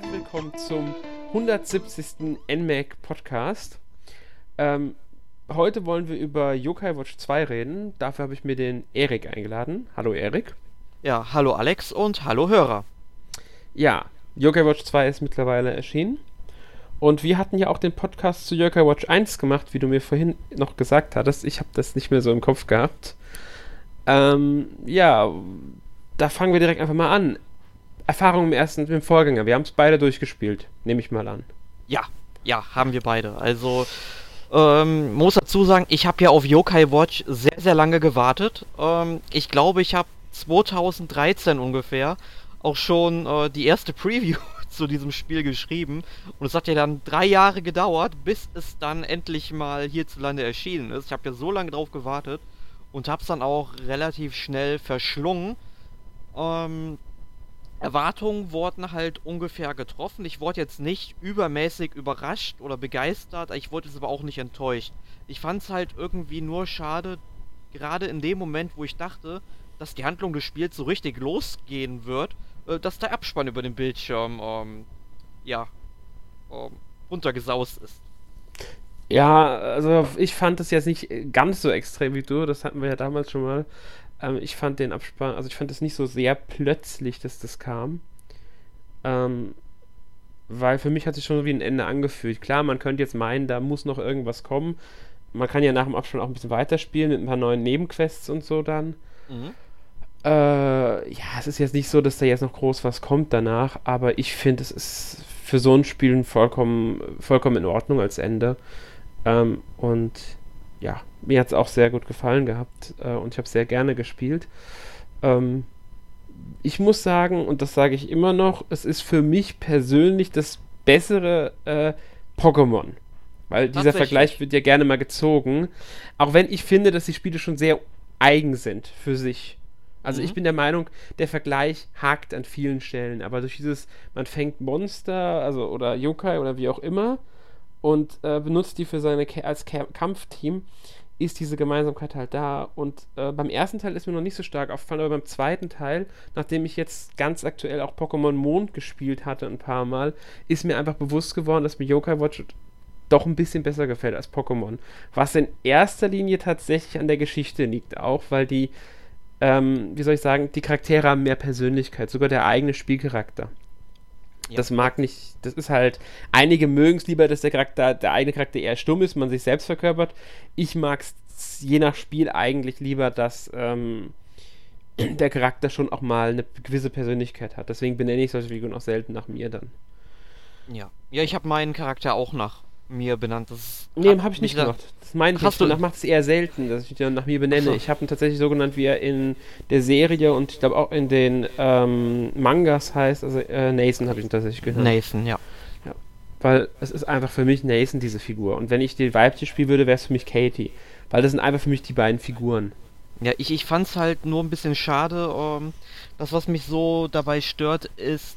herzlich willkommen zum 170. NMAC Podcast. Ähm, heute wollen wir über Yokai Watch 2 reden. Dafür habe ich mir den Erik eingeladen. Hallo Erik. Ja, hallo Alex und hallo Hörer. Ja, Yokai Watch 2 ist mittlerweile erschienen. Und wir hatten ja auch den Podcast zu Yokai Watch 1 gemacht, wie du mir vorhin noch gesagt hattest. Ich habe das nicht mehr so im Kopf gehabt. Ähm, ja, da fangen wir direkt einfach mal an. Erfahrung im ersten, im Vorgänger. Wir haben es beide durchgespielt, nehme ich mal an. Ja, ja, haben wir beide. Also, ähm, muss dazu sagen, ich habe ja auf Yokai Watch sehr, sehr lange gewartet. Ähm, ich glaube, ich habe 2013 ungefähr auch schon äh, die erste Preview zu diesem Spiel geschrieben. Und es hat ja dann drei Jahre gedauert, bis es dann endlich mal hierzulande erschienen ist. Ich habe ja so lange drauf gewartet und habe es dann auch relativ schnell verschlungen. Ähm, Erwartungen wurden halt ungefähr getroffen. Ich wurde jetzt nicht übermäßig überrascht oder begeistert, ich wurde jetzt aber auch nicht enttäuscht. Ich fand es halt irgendwie nur schade, gerade in dem Moment, wo ich dachte, dass die Handlung des Spiels so richtig losgehen wird, äh, dass der Abspann über den Bildschirm, ähm, ja, ähm, runtergesaust ist. Ja, also ich fand es jetzt nicht ganz so extrem wie du, das hatten wir ja damals schon mal. Ähm, ich fand den Abspann, also ich fand es nicht so sehr plötzlich, dass das kam. Ähm, weil für mich hat sich schon wie ein Ende angefühlt. Klar, man könnte jetzt meinen, da muss noch irgendwas kommen. Man kann ja nach dem Abspann auch ein bisschen weiterspielen mit ein paar neuen Nebenquests und so dann. Mhm. Äh, ja, es ist jetzt nicht so, dass da jetzt noch groß was kommt danach, aber ich finde, es ist für so ein Spiel vollkommen, vollkommen in Ordnung als Ende. Ähm, und ja, mir hat es auch sehr gut gefallen gehabt äh, und ich habe sehr gerne gespielt. Ähm, ich muss sagen, und das sage ich immer noch, es ist für mich persönlich das bessere äh, Pokémon. Weil dieser Vergleich wird ja gerne mal gezogen. Auch wenn ich finde, dass die Spiele schon sehr eigen sind für sich. Also mhm. ich bin der Meinung, der Vergleich hakt an vielen Stellen, aber durch dieses, man fängt Monster, also oder Yokai oder wie auch immer, und äh, benutzt die für seine als Kampfteam, ist diese Gemeinsamkeit halt da. Und äh, beim ersten Teil ist mir noch nicht so stark aufgefallen, aber beim zweiten Teil, nachdem ich jetzt ganz aktuell auch Pokémon Mond gespielt hatte ein paar Mal, ist mir einfach bewusst geworden, dass mir Yokai Watch doch ein bisschen besser gefällt als Pokémon. Was in erster Linie tatsächlich an der Geschichte liegt, auch weil die, ähm, wie soll ich sagen, die Charaktere haben mehr Persönlichkeit, sogar der eigene Spielcharakter. Ja. Das mag nicht, das ist halt, einige mögen es lieber, dass der Charakter, der eigene Charakter eher stumm ist, man sich selbst verkörpert. Ich mag es je nach Spiel eigentlich lieber, dass ähm, der Charakter schon auch mal eine gewisse Persönlichkeit hat. Deswegen benenne ich solche Figuren auch selten nach mir dann. Ja, ja ich habe meinen Charakter auch nach mir benannt. Das nee, habe ich nicht gemacht. Das meine ich Hast nicht. Du macht es eher selten, dass ich den nach mir benenne. So. Ich habe ihn tatsächlich so genannt, wie er in der Serie und ich glaube auch in den ähm, Mangas heißt. Also äh, Nathan habe ich ihn tatsächlich genannt. Nathan, ja. ja. Weil es ist einfach für mich Nathan, diese Figur. Und wenn ich die weibliche spielen würde, wäre es für mich Katie. Weil das sind einfach für mich die beiden Figuren. Ja, ich, ich fand es halt nur ein bisschen schade. Um, ähm, das, was mich so dabei stört, ist,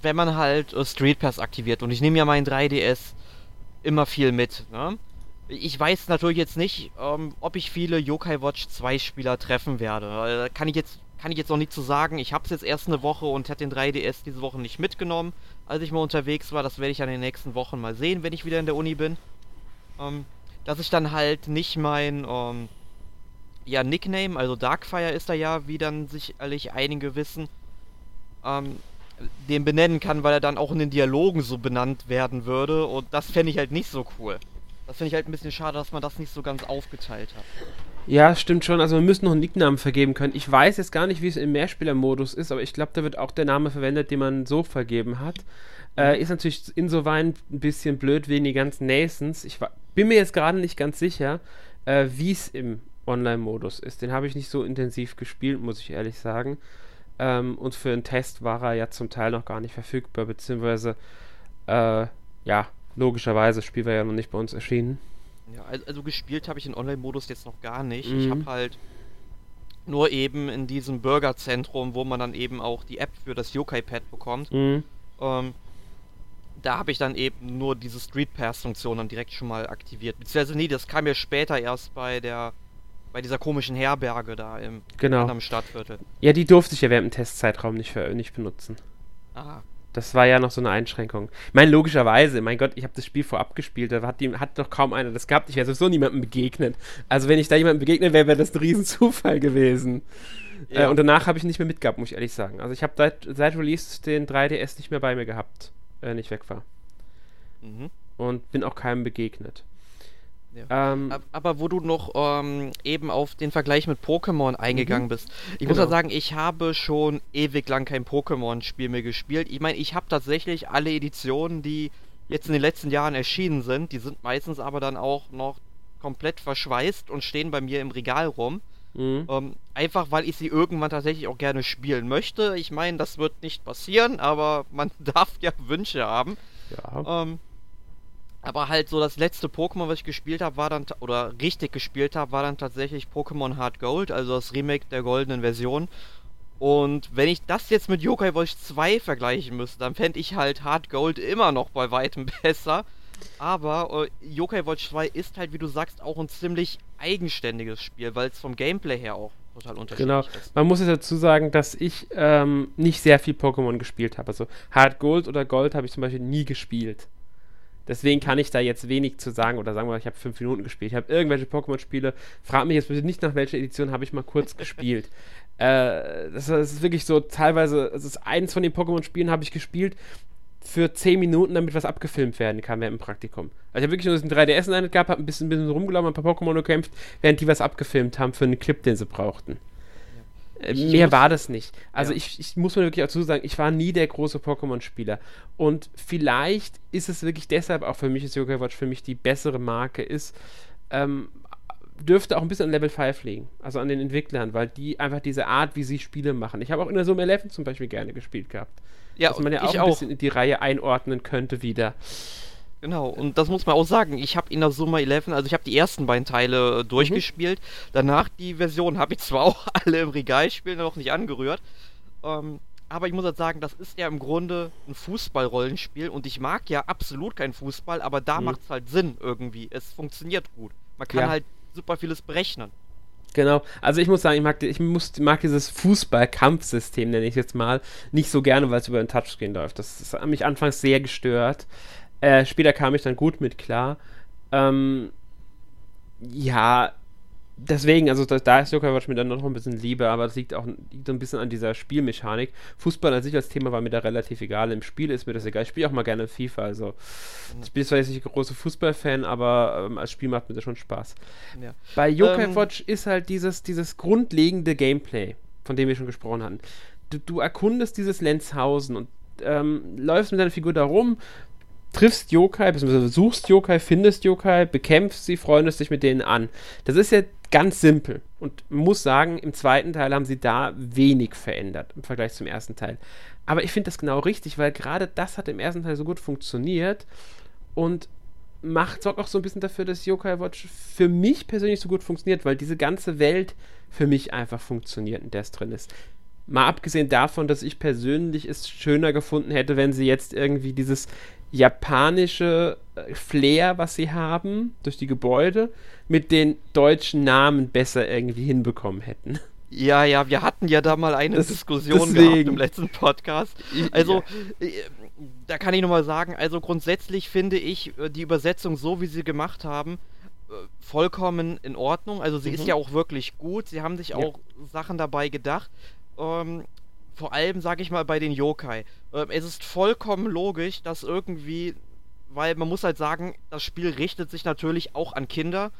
wenn man halt uh, Street Pass aktiviert. Und ich nehme ja meinen 3DS immer viel mit. Ne? Ich weiß natürlich jetzt nicht, ähm, ob ich viele Yokai Watch 2 Spieler treffen werde. Äh, kann ich jetzt kann ich jetzt noch nicht zu so sagen. Ich habe es jetzt erst eine Woche und hätte den 3DS diese Woche nicht mitgenommen, als ich mal unterwegs war. Das werde ich an den nächsten Wochen mal sehen, wenn ich wieder in der Uni bin. Ähm, dass ich dann halt nicht mein ähm, ja, Nickname, also Darkfire ist da ja, wie dann sicherlich einige wissen, ähm, den benennen kann, weil er dann auch in den Dialogen so benannt werden würde. Und das fände ich halt nicht so cool. Das finde ich halt ein bisschen schade, dass man das nicht so ganz aufgeteilt hat. Ja, stimmt schon. Also wir müssen noch einen Nicknamen vergeben können. Ich weiß jetzt gar nicht, wie es im Mehrspielermodus ist, aber ich glaube, da wird auch der Name verwendet, den man so vergeben hat. Äh, ist natürlich insoweit ein bisschen blöd wegen die ganzen Nasons. Ich bin mir jetzt gerade nicht ganz sicher, äh, wie es im Online-Modus ist. Den habe ich nicht so intensiv gespielt, muss ich ehrlich sagen. Ähm, und für einen Test war er ja zum Teil noch gar nicht verfügbar, beziehungsweise, äh, ja, logischerweise, das Spiel war ja noch nicht bei uns erschienen. Ja, also gespielt habe ich den Online-Modus jetzt noch gar nicht. Mhm. Ich habe halt nur eben in diesem Bürgerzentrum, wo man dann eben auch die App für das Yokai-Pad bekommt. Mhm. Ähm, da habe ich dann eben nur diese Street Pass-Funktion dann direkt schon mal aktiviert. Beziehungsweise nee, das kam ja später erst bei der bei dieser komischen Herberge da im genau. anderen Stadtviertel. Ja, die durfte ich ja während dem Testzeitraum nicht, für, nicht benutzen. Ah. Das war ja noch so eine Einschränkung. Ich meine, logischerweise, mein Gott, ich habe das Spiel vorab gespielt, da hat, die, hat doch kaum einer das gehabt. Ich wäre sowieso niemandem begegnet. Also, wenn ich da jemandem begegnet wäre, wäre das ein Riesenzufall gewesen. Ja. Äh, und danach habe ich nicht mehr mitgehabt, muss ich ehrlich sagen. Also, ich habe seit, seit Release den 3DS nicht mehr bei mir gehabt, wenn ich weg war. Mhm. Und bin auch keinem begegnet. Ja. Ähm, aber wo du noch ähm, eben auf den Vergleich mit Pokémon eingegangen mhm. bist. Ich genau. muss ja sagen, ich habe schon ewig lang kein Pokémon-Spiel mehr gespielt. Ich meine, ich habe tatsächlich alle Editionen, die jetzt in den letzten Jahren erschienen sind, die sind meistens aber dann auch noch komplett verschweißt und stehen bei mir im Regal rum. Mhm. Ähm, einfach weil ich sie irgendwann tatsächlich auch gerne spielen möchte. Ich meine, das wird nicht passieren, aber man darf ja Wünsche haben. Ja. Ähm, aber halt so das letzte Pokémon, was ich gespielt habe, war dann, oder richtig gespielt habe, war dann tatsächlich Pokémon Hard Gold, also das Remake der goldenen Version. Und wenn ich das jetzt mit Yokai Watch 2 vergleichen müsste, dann fände ich halt Hard Gold immer noch bei weitem besser. Aber äh, Yokai Watch 2 ist halt, wie du sagst, auch ein ziemlich eigenständiges Spiel, weil es vom Gameplay her auch total unterschiedlich genau. ist. Genau. Man muss jetzt dazu sagen, dass ich ähm, nicht sehr viel Pokémon gespielt habe. Also Hard Gold oder Gold habe ich zum Beispiel nie gespielt. Deswegen kann ich da jetzt wenig zu sagen oder sagen wir, ich habe fünf Minuten gespielt. Ich habe irgendwelche Pokémon-Spiele. Frag mich jetzt bitte nicht nach welcher Edition habe ich mal kurz gespielt. Äh, das, das, ist wirklich so teilweise, es ist eins von den Pokémon-Spielen habe ich gespielt für zehn Minuten, damit was abgefilmt werden kann während dem Praktikum. Also ich habe wirklich nur diesen 3DS in der Hand gehabt, habe ein bisschen, ein bisschen rumgelaufen, ein paar Pokémon gekämpft, während die was abgefilmt haben für einen Clip, den sie brauchten. Mehr war das nicht. Also ja. ich, ich muss mir wirklich dazu sagen, ich war nie der große Pokémon-Spieler. Und vielleicht ist es wirklich deshalb auch für mich, dass Yoga Watch für mich die bessere Marke ist. Ähm, dürfte auch ein bisschen an Level 5 liegen, also an den Entwicklern, weil die einfach diese Art, wie sie Spiele machen. Ich habe auch in der Summe 11 zum Beispiel gerne gespielt gehabt. Ja, dass man ja auch ein bisschen in die Reihe einordnen könnte wieder. Genau, und das muss man auch sagen. Ich habe in der Summa 11, also ich habe die ersten beiden Teile äh, durchgespielt. Mhm. Danach die Version habe ich zwar auch alle im Regal spielen, noch nicht angerührt. Ähm, aber ich muss halt sagen, das ist ja im Grunde ein Fußballrollenspiel und ich mag ja absolut keinen Fußball, aber da mhm. macht es halt Sinn irgendwie. Es funktioniert gut. Man kann ja. halt super vieles berechnen. Genau, also ich muss sagen, ich mag, ich muss, mag dieses Fußball-Kampfsystem, nenne ich jetzt mal, nicht so gerne, weil es über den Touchscreen läuft. Das, das hat mich anfangs sehr gestört. Äh, später kam ich dann gut mit klar. Ähm, ja, deswegen, also da, da ist Joker Watch mir dann noch ein bisschen Liebe, aber das liegt auch liegt ein bisschen an dieser Spielmechanik. Fußball an sich als Thema war mir da relativ egal. Im Spiel ist mir das egal. Ich spiele auch mal gerne FIFA, also ich bin zwar jetzt nicht ein großer Fußballfan, aber ähm, als Spiel macht mir das schon Spaß. Ja. Bei Yokai ähm, Watch ist halt dieses, dieses grundlegende Gameplay, von dem wir schon gesprochen hatten. Du, du erkundest dieses Lenzhausen und ähm, läufst mit deiner Figur da rum, triffst Yokai, beziehungsweise suchst Yokai, findest Yokai, bekämpfst sie, freundest dich mit denen an. Das ist ja ganz simpel. Und muss sagen, im zweiten Teil haben sie da wenig verändert im Vergleich zum ersten Teil. Aber ich finde das genau richtig, weil gerade das hat im ersten Teil so gut funktioniert und macht, sorgt auch so ein bisschen dafür, dass Yokai Watch für mich persönlich so gut funktioniert, weil diese ganze Welt für mich einfach funktioniert, in der es drin ist. Mal abgesehen davon, dass ich persönlich es schöner gefunden hätte, wenn sie jetzt irgendwie dieses japanische äh, Flair, was sie haben, durch die Gebäude, mit den deutschen Namen besser irgendwie hinbekommen hätten. Ja, ja, wir hatten ja da mal eine das, Diskussion deswegen. gehabt im letzten Podcast. Also, ja. Äh, da kann ich nochmal sagen, also grundsätzlich finde ich äh, die Übersetzung so, wie sie gemacht haben, vollkommen in Ordnung. Also sie mhm. ist ja auch wirklich gut. Sie haben sich ja. auch Sachen dabei gedacht. Ähm, vor allem, sage ich mal, bei den Yokai. Ähm, es ist vollkommen logisch, dass irgendwie, weil man muss halt sagen, das Spiel richtet sich natürlich auch an Kinder,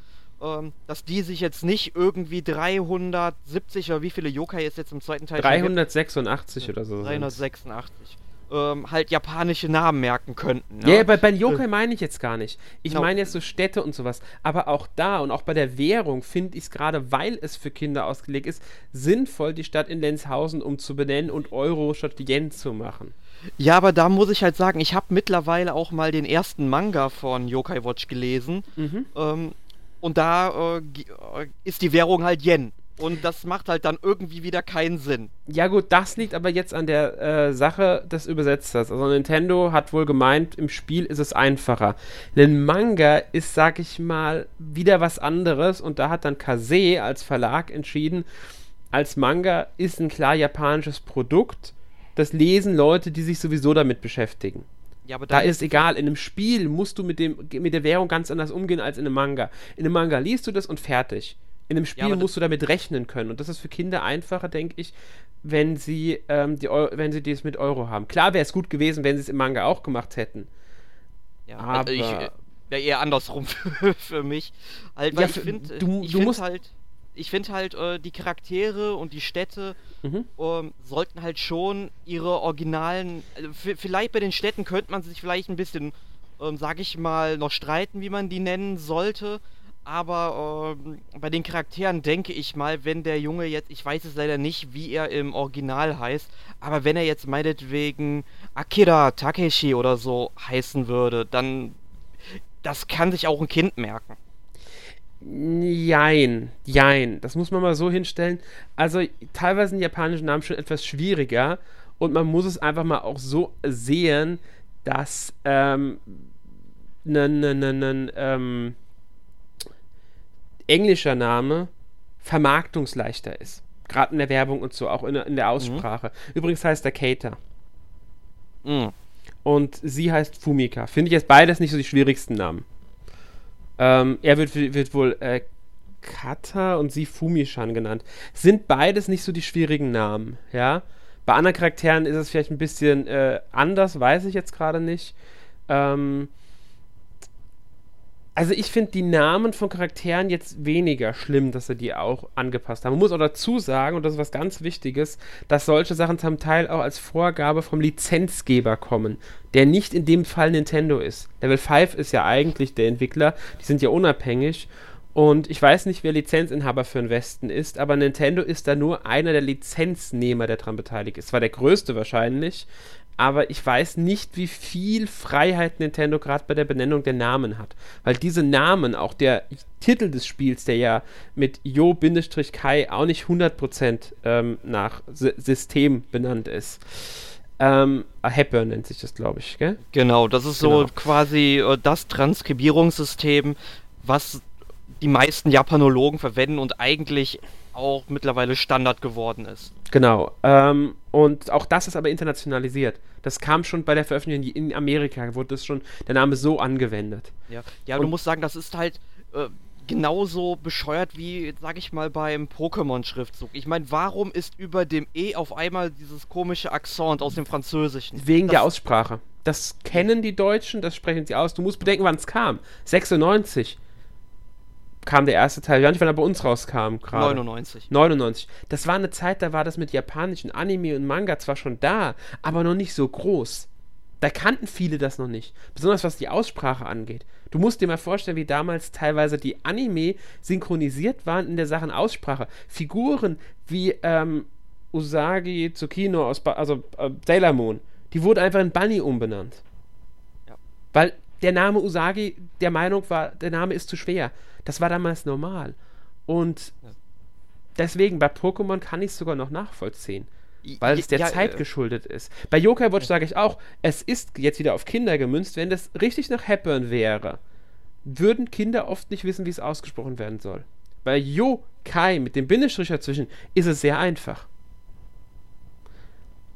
ähm, dass die sich jetzt nicht irgendwie 370 oder wie viele Yokai es jetzt im zweiten Teil 386 oder so. 386 ähm, halt japanische Namen merken könnten. Ne? Ja, ja, bei, bei Yokai äh. meine ich jetzt gar nicht. Ich no. meine jetzt so Städte und sowas. Aber auch da und auch bei der Währung finde ich es gerade, weil es für Kinder ausgelegt ist, sinnvoll, die Stadt in Lenzhausen umzubenennen und Euro statt Yen zu machen. Ja, aber da muss ich halt sagen, ich habe mittlerweile auch mal den ersten Manga von Yokai Watch gelesen. Mhm. Ähm, und da äh, äh ist die Währung halt Yen. Und das macht halt dann irgendwie wieder keinen Sinn. Ja gut, das liegt aber jetzt an der äh, Sache des Übersetzers. Also Nintendo hat wohl gemeint, im Spiel ist es einfacher. Ein Manga ist, sag ich mal, wieder was anderes und da hat dann Kase als Verlag entschieden, als Manga ist ein klar japanisches Produkt das lesen Leute, die sich sowieso damit beschäftigen. Ja, aber Da ist egal, in einem Spiel musst du mit, dem, mit der Währung ganz anders umgehen als in einem Manga. In einem Manga liest du das und fertig. In einem Spiel aber musst du damit rechnen können. Und das ist für Kinder einfacher, denke ich, wenn sie, ähm, die wenn sie das mit Euro haben. Klar wäre es gut gewesen, wenn sie es im Manga auch gemacht hätten. Ja, Aber- also ich äh, wäre eher andersrum für, für mich. Halt, weil Ja, ich finde, du- ich du find musst- halt, ich finde halt, äh, die Charaktere und die Städte Mhm. ähm, sollten halt schon ihre originalen. Also vielleicht bei den Städten könnte man sich vielleicht ein bisschen, ähm, sag ich mal, noch streiten, wie man die nennen sollte. Aber ähm, bei den Charakteren denke ich mal, wenn der Junge jetzt, ich weiß es leider nicht, wie er im Original heißt, aber wenn er jetzt meinetwegen Akira Takeshi oder so heißen würde, dann das kann sich auch ein Kind merken. Jein, jein. Das muss man mal so hinstellen. Also teilweise sind japanische Namen schon etwas schwieriger und man muss es einfach mal auch so sehen, dass ähm, ein ne, ne, ne, ähm, englischer Name vermarktungsleichter ist. Gerade in der Werbung und so, auch in, der- in der Aussprache. Übrigens heißt er Keita. Mm. Und sie heißt Fumika. Finde ich jetzt beides nicht so die schwierigsten Namen. Ähm, er wird, wird wohl äh, Kata und sie Fumishan genannt. Sind beides nicht so die schwierigen Namen, ja. Bei anderen Charakteren ist es vielleicht ein bisschen äh, anders, weiß ich jetzt gerade nicht. Ähm, also ich finde die Namen von Charakteren jetzt weniger schlimm, dass sie die auch angepasst haben. Man muss auch dazu sagen, und das ist was ganz Wichtiges, dass solche Sachen zum Teil auch als Vorgabe vom Lizenzgeber kommen, der nicht in dem Fall Nintendo ist. Level 5 ist ja eigentlich der Entwickler, die sind ja unabhängig. Und ich weiß nicht, wer Lizenzinhaber für den Westen ist, aber Nintendo ist da nur einer der Lizenznehmer, der daran beteiligt ist. Zwar der größte wahrscheinlich, aber ich weiß nicht, wie viel Freiheit Nintendo gerade bei der Benennung der Namen hat. Weil diese Namen, auch der Titel des Spiels, der ja mit Jo-Kai auch nicht 100% ähm, nach S System benannt ist. Ähm, Hepburn nennt sich das, glaube ich, gell? Genau, das ist so Genau. quasi äh, das Transkribierungssystem, was die meisten Japanologen verwenden und eigentlich auch mittlerweile Standard geworden ist. Genau. Ähm, und auch das ist aber internationalisiert. Das kam schon bei der Veröffentlichung in Amerika, wurde das schon der Name so angewendet. Ja, ja Und- du musst sagen, das ist halt äh, genauso bescheuert wie, sag ich mal, beim Pokémon-Schriftzug. Ich meine, warum ist über dem E auf einmal dieses komische Akzent aus dem Französischen? Wegen der Das- Aussprache. Das kennen die Deutschen, das sprechen sie aus. Du musst bedenken, wann es kam. 96 kam der erste Teil. Ich weiß nicht, wann er bei uns rauskam gerade. 99. 99. Das war eine Zeit, da war das mit japanischen Anime und Manga zwar schon da, aber noch nicht so groß. Da kannten viele das noch nicht. Besonders was die Aussprache angeht. Du musst dir mal vorstellen, wie damals teilweise die Anime synchronisiert waren in der Sachen Aussprache. Figuren wie ähm, Usagi Tsukino aus, ba also äh, Sailor Moon, die wurde einfach in Bunny umbenannt. Ja. Weil der Name Usagi der Meinung war, der Name ist zu schwer. Das war damals normal. Und Ja. deswegen, bei Pokémon kann ich es sogar noch nachvollziehen. Weil es der Ja, Zeit äh, geschuldet ist. Bei Yokai Watch sage ich auch, es ist jetzt wieder auf Kinder gemünzt, wenn das richtig nach Hepburn wäre, würden Kinder oft nicht wissen, wie es ausgesprochen werden soll. Bei Yokai mit dem Bindestrich dazwischen ist es sehr einfach.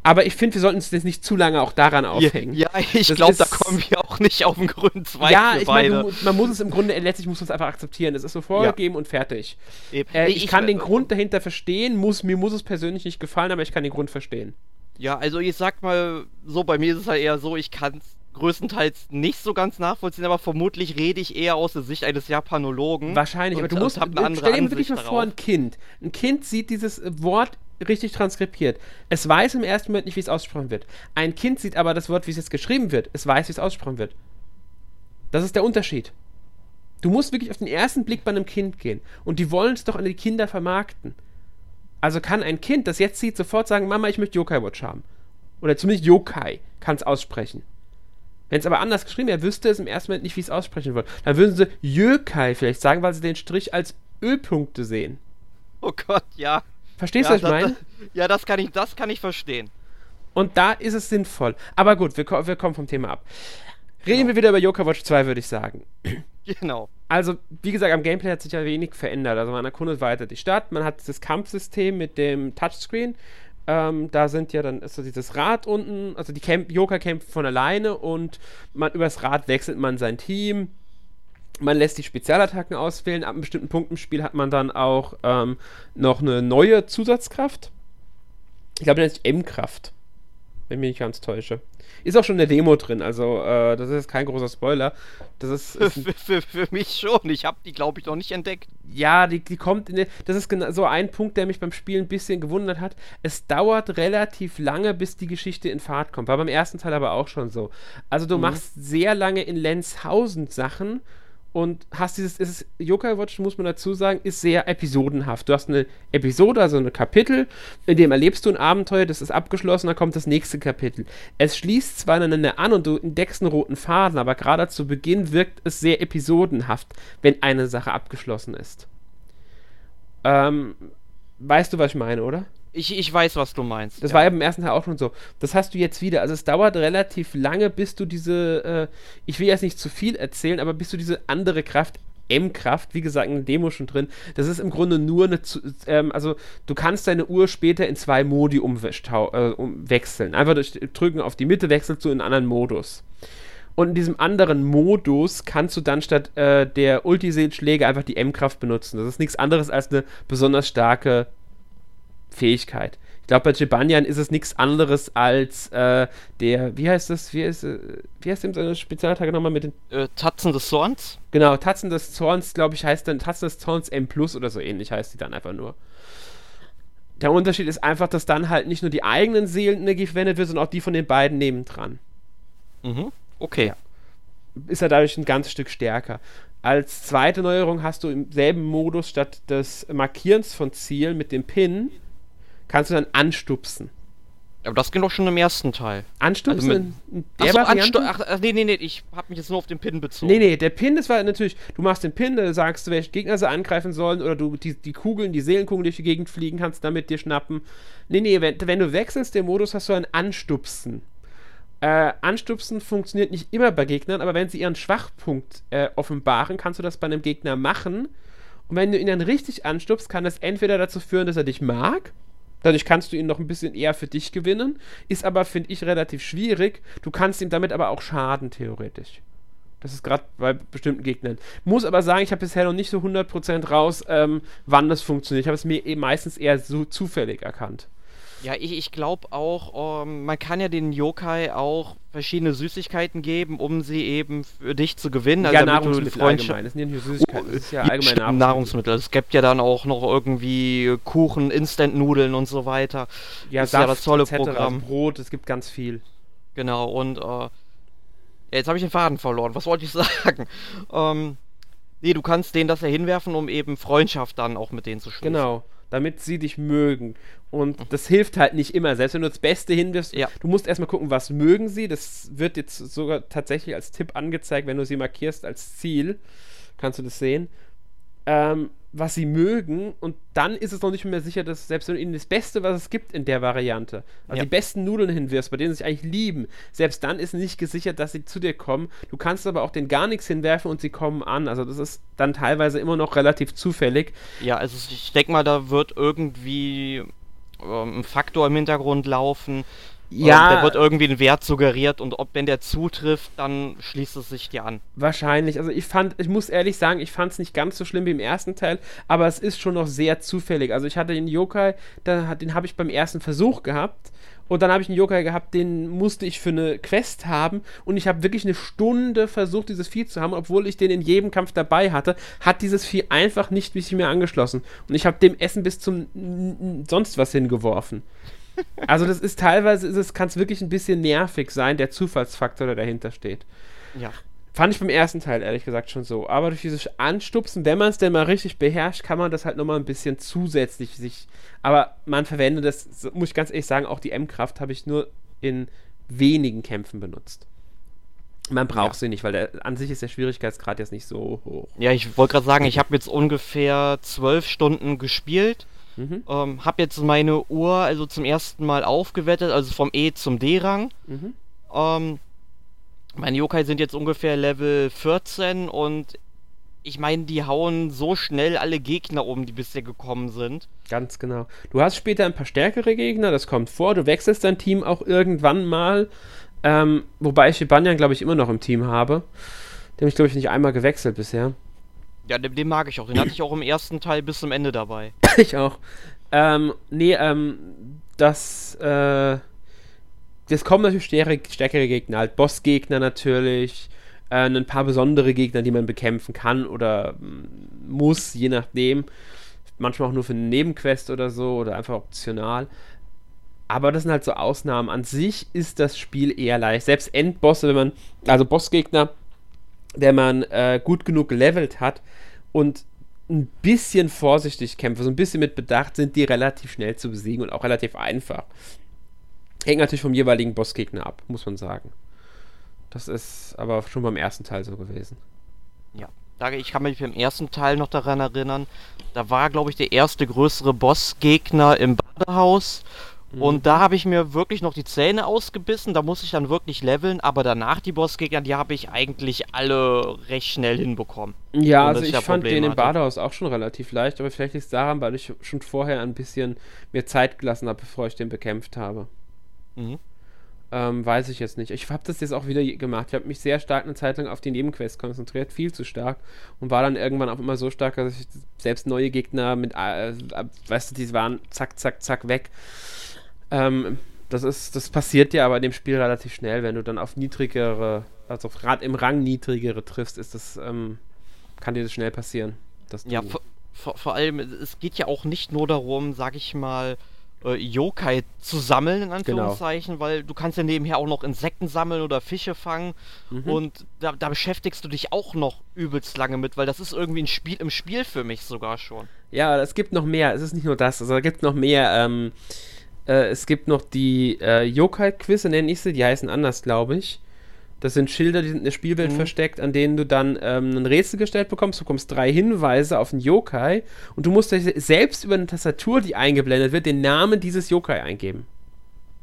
Aber ich finde, wir sollten uns jetzt nicht zu lange auch daran aufhängen. Ja, ich Das glaube, da kommen wir auch nicht auf den grünen Zweig ja, ich meine, man muss es im Grunde, letztlich muss man es einfach akzeptieren. Es ist so vorgegeben und fertig. Äh, ich, kann den äh, Grund dahinter verstehen, muss, mir muss es persönlich nicht gefallen, aber ich kann den Grund verstehen. Ja, also ich sag mal so, bei mir ist es halt eher so, ich kann es größtenteils nicht so ganz nachvollziehen, aber vermutlich rede ich eher aus der Sicht eines Japanologen. Wahrscheinlich, und, aber du musst, stell dir mal wirklich mal vor, ein Kind. Ein Kind sieht dieses äh, Wort richtig transkribiert. Es weiß im ersten Moment nicht, wie es ausgesprochen wird. Ein Kind sieht aber das Wort, wie es jetzt geschrieben wird. Es weiß, wie es ausgesprochen wird. Das ist der Unterschied. Du musst wirklich auf den ersten Blick bei einem Kind gehen. Und die wollen es doch an die Kinder vermarkten. Also kann ein Kind, das jetzt sieht, sofort sagen, Mama, ich möchte Yokai Watch haben. Oder zumindest Yokai kann es aussprechen. Wenn es aber anders geschrieben wäre, wüsste es im ersten Moment nicht, wie es aussprechen soll. Dann würden sie Jökai vielleicht sagen, weil sie den Strich als Ölpunkte sehen. Oh Gott, ja. Verstehst ja, du, was ich das- meine? Ja, das kann ich, das kann ich verstehen. Und da ist es sinnvoll. Aber gut, wir, wir kommen vom Thema ab. Reden Genau. wir wieder über Yokai Watch 2, würde ich sagen. Genau. Also, wie gesagt, am Gameplay hat sich ja wenig verändert. Also, man erkundet weiter die Stadt, man hat das Kampfsystem mit dem Touchscreen Ähm, da sind ja dann ist so dieses Rad unten, also die Camp Joker kämpfen von alleine und man übers Rad wechselt man sein Team. Man lässt die Spezialattacken auswählen. Ab einem bestimmten Punkt im Spiel hat man dann auch ähm, noch eine neue Zusatzkraft. Ich glaube, das ist M-Kraft. Wenn ich mich nicht ganz täusche. Ist auch schon eine Demo drin, also äh, das ist kein großer Spoiler. Das ist, ist für, für, für, mich schon. Ich habe die, glaube ich, noch nicht entdeckt. Ja, die, die kommt. In, das ist genau so ein Punkt, der mich beim Spielen ein bisschen gewundert hat. Es dauert relativ lange, bis die Geschichte in Fahrt kommt. War beim ersten Teil aber auch schon so. Also du mhm. machst sehr lange in Lenzhausen Sachen und hast dieses, ist, Yokai Watch, muss man dazu sagen, ist sehr episodenhaft. Du hast eine Episode, also ein Kapitel, in dem erlebst du ein Abenteuer, das ist abgeschlossen, dann kommt das nächste Kapitel. Es schließt zwar aneinander an und du entdeckst einen roten Faden, aber gerade zu Beginn wirkt es sehr episodenhaft, wenn eine Sache abgeschlossen ist. Ähm, weißt du, was ich meine, oder? Ich, ich weiß, was du meinst. Das ja. war ja beim ersten Teil auch schon so. Das hast du jetzt wieder. Also es dauert relativ lange, bis du diese, äh, ich will jetzt nicht zu viel erzählen, aber bis du diese andere Kraft M-Kraft, wie gesagt, eine Demo schon drin. Das ist im Grunde nur eine, ähm, also du kannst deine Uhr später in zwei Modi äh, umwechseln. Einfach durch Drücken auf die Mitte wechselst du in einen anderen Modus. Und in diesem anderen Modus kannst du dann statt äh, der Ulti-Schläge einfach die M-Kraft benutzen. Das ist nichts anderes als eine besonders starke Fähigkeit. Ich glaube, bei Jibanyan ist es nichts anderes als äh, der, wie heißt das, wie, ist, äh, wie heißt denn seine Spezialattacke nochmal mit den. Äh, Tatzen des Zorns? Genau, Tatzen des Zorns, glaube ich, heißt dann Tatzen des Zorns M Plus oder so ähnlich heißt die dann einfach nur. Der Unterschied ist einfach, dass dann halt nicht nur die eigenen Seelenenergie verwendet wird, sondern auch die von den beiden nebendran. Mhm. Okay. Ja. Ist er dadurch ein ganzes Stück stärker. Als zweite Neuerung hast du im selben Modus statt des Markierens von Zielen mit dem Pin kannst du dann anstupsen. Aber das ging doch schon im ersten Teil. Anstupsen? Also in der Achso, Anstu ach, ach, nee, nee, nee, ich hab mich jetzt nur auf den Pin bezogen. Nee, nee, der Pin, das war natürlich, du machst den Pin, da sagst du, welche Gegner sie angreifen sollen, oder du die, die Kugeln, die Seelenkugeln durch die Gegend fliegen, kannst damit dir schnappen. Nee, nee, wenn, wenn du wechselst den Modus, hast du ein Anstupsen. Äh, Anstupsen funktioniert nicht immer bei Gegnern, aber wenn sie ihren Schwachpunkt äh, offenbaren, kannst du das bei einem Gegner machen. Und wenn du ihn dann richtig anstupst, kann das entweder dazu führen, dass er dich mag, Dadurch kannst du ihn noch ein bisschen eher für dich gewinnen. Ist aber, finde ich, relativ schwierig. Du kannst ihm damit aber auch schaden, theoretisch. Das ist gerade bei bestimmten Gegnern. Muss aber sagen, ich habe bisher noch nicht so 100% raus, ähm, wann das funktioniert. Ich habe es mir eben meistens eher so zufällig erkannt. Ja, ich, ich glaube auch, ähm, man kann ja den Yokai auch verschiedene Süßigkeiten geben, um sie eben für dich zu gewinnen. Ja, also Nahrungsmittel allgemein. Das sind ja nicht Süßigkeiten, das ist ja allgemein Nahrungsmittel. Nahrungsmittel. Es gibt ja dann auch noch irgendwie Kuchen, Instant-Nudeln und so weiter. Ja, das Saft, ist ja das tolle etc., Programm. Brot, es gibt ganz viel. Genau, und äh, jetzt habe ich den Faden verloren. Was wollte ich sagen? Ähm, nee, du kannst denen das ja hinwerfen, um eben Freundschaft dann auch mit denen zu schließen. Genau damit sie dich mögen. Und das hilft halt nicht immer. Selbst wenn du das Beste hinwirfst, ja. du musst erstmal gucken, was mögen sie. Das wird jetzt sogar tatsächlich als Tipp angezeigt, wenn du sie markierst als Ziel. Kannst du das sehen? Ähm, was sie mögen und dann ist es noch nicht mehr sicher, dass selbst wenn du ihnen das Beste, was es gibt in der Variante, also ja. die besten Nudeln hinwirfst, bei denen sie sich eigentlich lieben, selbst dann ist nicht gesichert, dass sie zu dir kommen. Du kannst aber auch den gar nichts hinwerfen und sie kommen an. Also das ist dann teilweise immer noch relativ zufällig. Ja, also ich denke mal, da wird irgendwie ähm, ein Faktor im Hintergrund laufen, ja. Da wird irgendwie ein Wert suggeriert und ob wenn der zutrifft, dann schließt es sich dir an. Wahrscheinlich. Also ich fand, ich muss ehrlich sagen, ich fand es nicht ganz so schlimm wie im ersten Teil, aber es ist schon noch sehr zufällig. Also ich hatte den Yokai, da, den habe ich beim ersten Versuch gehabt. Und dann habe ich einen Yokai gehabt, den musste ich für eine Quest haben. Und ich habe wirklich eine Stunde versucht, dieses Vieh zu haben. Obwohl ich den in jedem Kampf dabei hatte, hat dieses Vieh einfach nicht sich mehr angeschlossen. Und ich habe dem Essen bis zum sonst was hingeworfen. Also das ist teilweise, ist es, kann es wirklich ein bisschen nervig sein, der Zufallsfaktor, der dahinter steht. Ja. Fand ich beim ersten Teil ehrlich gesagt schon so. Aber durch dieses Anstupsen, wenn man es denn mal richtig beherrscht, kann man das halt nochmal ein bisschen zusätzlich sich. Aber man verwendet das, muss ich ganz ehrlich sagen, auch die M-Kraft habe ich nur in wenigen Kämpfen benutzt. Man braucht ja. sie nicht, weil der, an sich ist der Schwierigkeitsgrad jetzt nicht so hoch. Ja, ich wollte gerade sagen, ich habe jetzt ungefähr zwölf Stunden gespielt Mhm. Ähm, hab jetzt meine Uhr also zum ersten Mal aufgewettet, also vom E zum D-Rang. Mhm. Ähm, meine Yokai sind jetzt ungefähr Level 14 und ich meine, die hauen so schnell alle Gegner um, die bisher gekommen sind. Ganz genau. Du hast später ein paar stärkere Gegner, das kommt vor. Du wechselst dein Team auch irgendwann mal. Ähm, wobei ich Banyan, glaube ich, immer noch im Team habe. Den habe ich, glaube ich, nicht einmal gewechselt bisher. Ja, den, den, mag ich auch. Den hatte ich auch im ersten Teil bis zum Ende dabei. ich auch. Ähm, nee, ähm, das, äh, das kommen natürlich stärkere, stärkere Gegner, halt Bossgegner natürlich, äh, ein paar besondere Gegner, die man bekämpfen kann oder mm, muss, je nachdem. Manchmal auch nur für eine Nebenquest oder so oder einfach optional. Aber das sind halt so Ausnahmen. An sich ist das Spiel eher leicht. Selbst Endbosse, wenn man, also Bossgegner, wenn man äh, gut genug gelevelt hat und ein bisschen vorsichtig kämpft, so ein bisschen mit Bedacht, sind die relativ schnell zu besiegen und auch relativ einfach. Hängt natürlich vom jeweiligen Bossgegner ab, muss man sagen. Das ist aber schon beim ersten Teil so gewesen. Ja, ich kann mich beim ersten Teil noch daran erinnern, da war, glaube ich, der erste größere Bossgegner im Badehaus Mhm. Und da habe ich mir wirklich noch die Zähne ausgebissen, da muss ich dann wirklich leveln, aber danach die Bossgegner, die habe ich eigentlich alle recht schnell hinbekommen. Ja, also ich fand Problem den im Badehaus auch schon relativ leicht, aber vielleicht liegt es daran, weil ich schon vorher ein bisschen mehr Zeit gelassen habe, bevor ich den bekämpft habe. Mhm. Ähm, weiß ich jetzt nicht. Ich habe das jetzt auch wieder gemacht. Ich habe mich sehr stark eine Zeit lang auf die Nebenquests konzentriert, viel zu stark. Und war dann irgendwann auch immer so stark, dass ich selbst neue Gegner mit, äh, weißt du, die waren zack, zack, zack weg. Ähm, das ist, das passiert ja aber in dem Spiel relativ schnell, wenn du dann auf niedrigere, also gerade im Rang niedrigere triffst, ist das, ähm, kann dir das schnell passieren. ja, vor, vor, vor, allem, es geht ja auch nicht nur darum, sag ich mal, äh, Yokai zu sammeln, in genau. Anführungszeichen, genau. weil du kannst ja nebenher auch noch Insekten sammeln oder Fische fangen mhm. und da, da, beschäftigst du dich auch noch übelst lange mit, weil das ist irgendwie ein Spiel im Spiel für mich sogar schon. Ja, es gibt noch mehr, es ist nicht nur das, also da gibt noch mehr, ähm, äh, es gibt noch die äh, Yokai-Quizze, nenne ich sie, die heißen anders, glaube ich. Das sind Schilder, die sind in der Spielwelt mhm. versteckt, an denen du dann ähm, ein Rätsel gestellt bekommst. Du bekommst drei Hinweise auf einen Yokai und du musst selbst über eine Tastatur, die eingeblendet wird, den Namen dieses Yokai eingeben.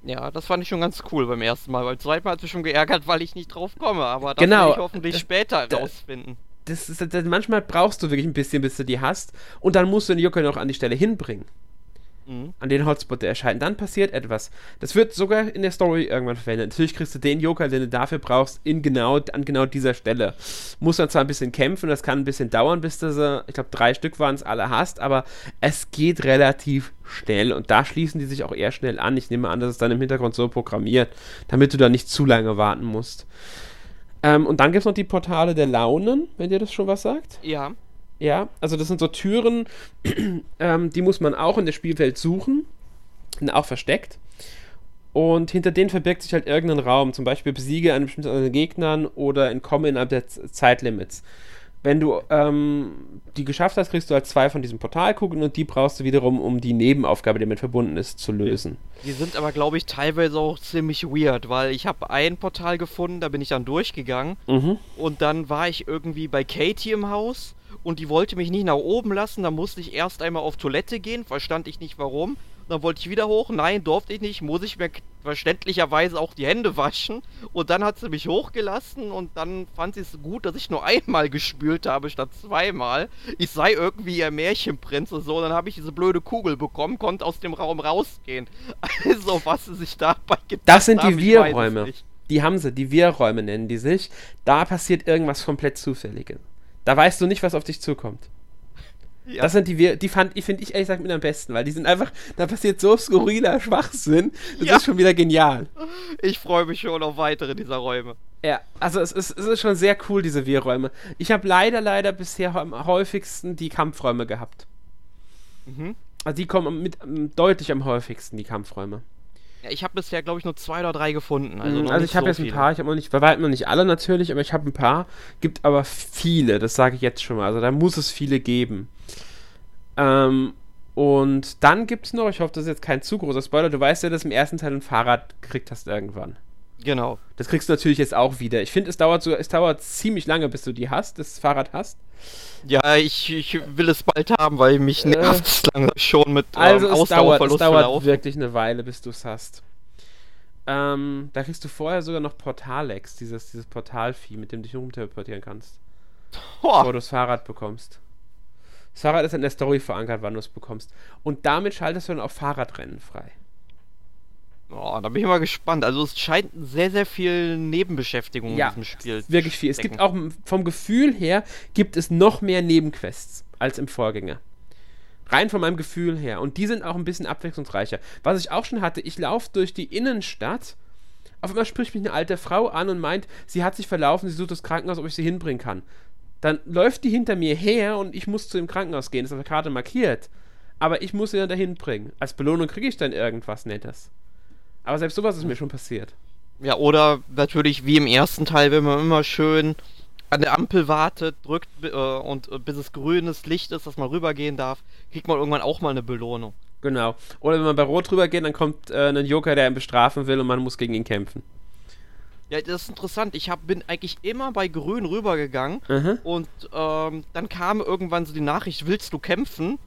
Ja, das fand ich schon ganz cool beim ersten Mal. Beim zweiten Mal hat es mich schon geärgert, weil ich nicht drauf komme. Aber das genau, werde ich hoffentlich später rausfinden. Das ist, das, manchmal brauchst du wirklich ein bisschen, bis du die hast. Und dann musst du den Yokai noch an die Stelle hinbringen mhm. an den Hotspot, der erscheint. Dann passiert etwas. Das wird sogar in der Story irgendwann verwendet. Natürlich kriegst du den Joker, den du dafür brauchst, in genau, an genau dieser Stelle. Muss dann zwar ein bisschen kämpfen, das kann ein bisschen dauern, bis du sie, ich glaube, drei Stück waren es alle hast, aber es geht relativ schnell und da schließen die sich auch eher schnell an. Ich nehme an, dass es dann im Hintergrund so programmiert, damit du da nicht zu lange warten musst. Ähm, und dann gibt es noch die Portale der Launen, wenn dir das schon was sagt. Ja. Ja, also das sind so Türen, ähm, die muss man auch in der Spielwelt suchen, sind auch versteckt. Und hinter denen verbirgt sich halt irgendein Raum, zum Beispiel besiege einen bestimmten Gegnern oder entkomme innerhalb der Zeitlimits. Wenn du ähm, die geschafft hast, kriegst du halt zwei von diesen Portalkugeln und die brauchst du wiederum, um die Nebenaufgabe, die damit verbunden ist, zu lösen. Die sind aber, glaube ich, teilweise auch ziemlich weird, weil ich habe ein Portal gefunden, da bin ich dann durchgegangen mhm. und dann war ich irgendwie bei Katie im Haus und die wollte mich nicht nach oben lassen. Da musste ich erst einmal auf Toilette gehen, verstand ich nicht warum. Dann wollte ich wieder hoch, nein, durfte ich nicht, muss ich mir verständlicherweise auch die Hände waschen. Und dann hat sie mich hochgelassen und dann fand sie es gut, dass ich nur einmal gespült habe statt zweimal. Ich sei irgendwie ihr Märchenprinz und so. Dann habe ich diese blöde Kugel bekommen, konnte aus dem Raum rausgehen. Also, was sie sich dabei gedacht Das sind die Wir-Räume. Die haben sie, die Wir-Räume nennen die sich. Da passiert irgendwas komplett Zufälliges. Da weißt du nicht, was auf dich zukommt. Ja. Das sind die, die fand ich, finde ich ehrlich gesagt mit am besten, weil die sind einfach, da passiert so skurriler Schwachsinn. Das ja. ist schon wieder genial. Ich freue mich schon auf weitere dieser Räume. Ja, also es ist, es ist schon sehr cool, diese Wir-Räume. Ich habe leider, leider bisher am häufigsten die Kampfräume gehabt. Mhm. Also die kommen mit deutlich am häufigsten, die Kampfräume. Ich habe bisher, glaube ich, nur zwei oder drei gefunden. Also, mhm, also ich habe so jetzt ein paar, ich habe noch nicht, bei weitem noch nicht alle natürlich, aber ich habe ein paar. Gibt aber viele, das sage ich jetzt schon mal. Also da muss es viele geben. Ähm, und dann gibt es noch, ich hoffe, das ist jetzt kein zu großer Spoiler, du weißt ja, dass du im ersten Teil ein Fahrrad gekriegt hast irgendwann. Genau. Das kriegst du natürlich jetzt auch wieder. Ich finde, es dauert so, es dauert ziemlich lange, bis du die hast, das Fahrrad hast. Ja, ich, ich will es bald haben, weil mich äh, nervt es lange schon mit ähm, Also es dauert, es dauert wirklich eine Weile, bis du es hast. Ähm, da kriegst du vorher sogar noch Portalex, dieses, dieses Portalvieh, mit dem du dich rumteleportieren kannst. oh. bevor du das Fahrrad bekommst. Das Fahrrad ist in der Story verankert, wann du es bekommst. Und damit schaltest du dann auch Fahrradrennen frei. Oh, da bin ich mal gespannt. Also es scheint sehr, sehr viel Nebenbeschäftigung ja, in diesem Spiel. Wirklich viel. Es gibt auch vom Gefühl her gibt es noch mehr Nebenquests als im Vorgänger. Rein von meinem Gefühl her. Und die sind auch ein bisschen abwechslungsreicher. Was ich auch schon hatte, ich laufe durch die Innenstadt. Auf einmal spricht mich eine alte Frau an und meint, sie hat sich verlaufen, sie sucht das Krankenhaus, ob ich sie hinbringen kann. Dann läuft die hinter mir her und ich muss zu dem Krankenhaus gehen. Das ist auf der Karte markiert. Aber ich muss sie dann dahin bringen. Als Belohnung kriege ich dann irgendwas Nettes. Aber selbst sowas ist mir schon passiert. Ja, oder natürlich wie im ersten Teil, wenn man immer schön an der Ampel wartet, drückt äh, und äh, bis es grünes Licht ist, dass man rübergehen darf, kriegt man irgendwann auch mal eine Belohnung. Genau. Oder wenn man bei Rot rübergeht, dann kommt äh, ein Joker, der ihn bestrafen will und man muss gegen ihn kämpfen. Ja, das ist interessant. Ich hab, bin eigentlich immer bei Grün rübergegangen mhm. und ähm, dann kam irgendwann so die Nachricht, willst du kämpfen?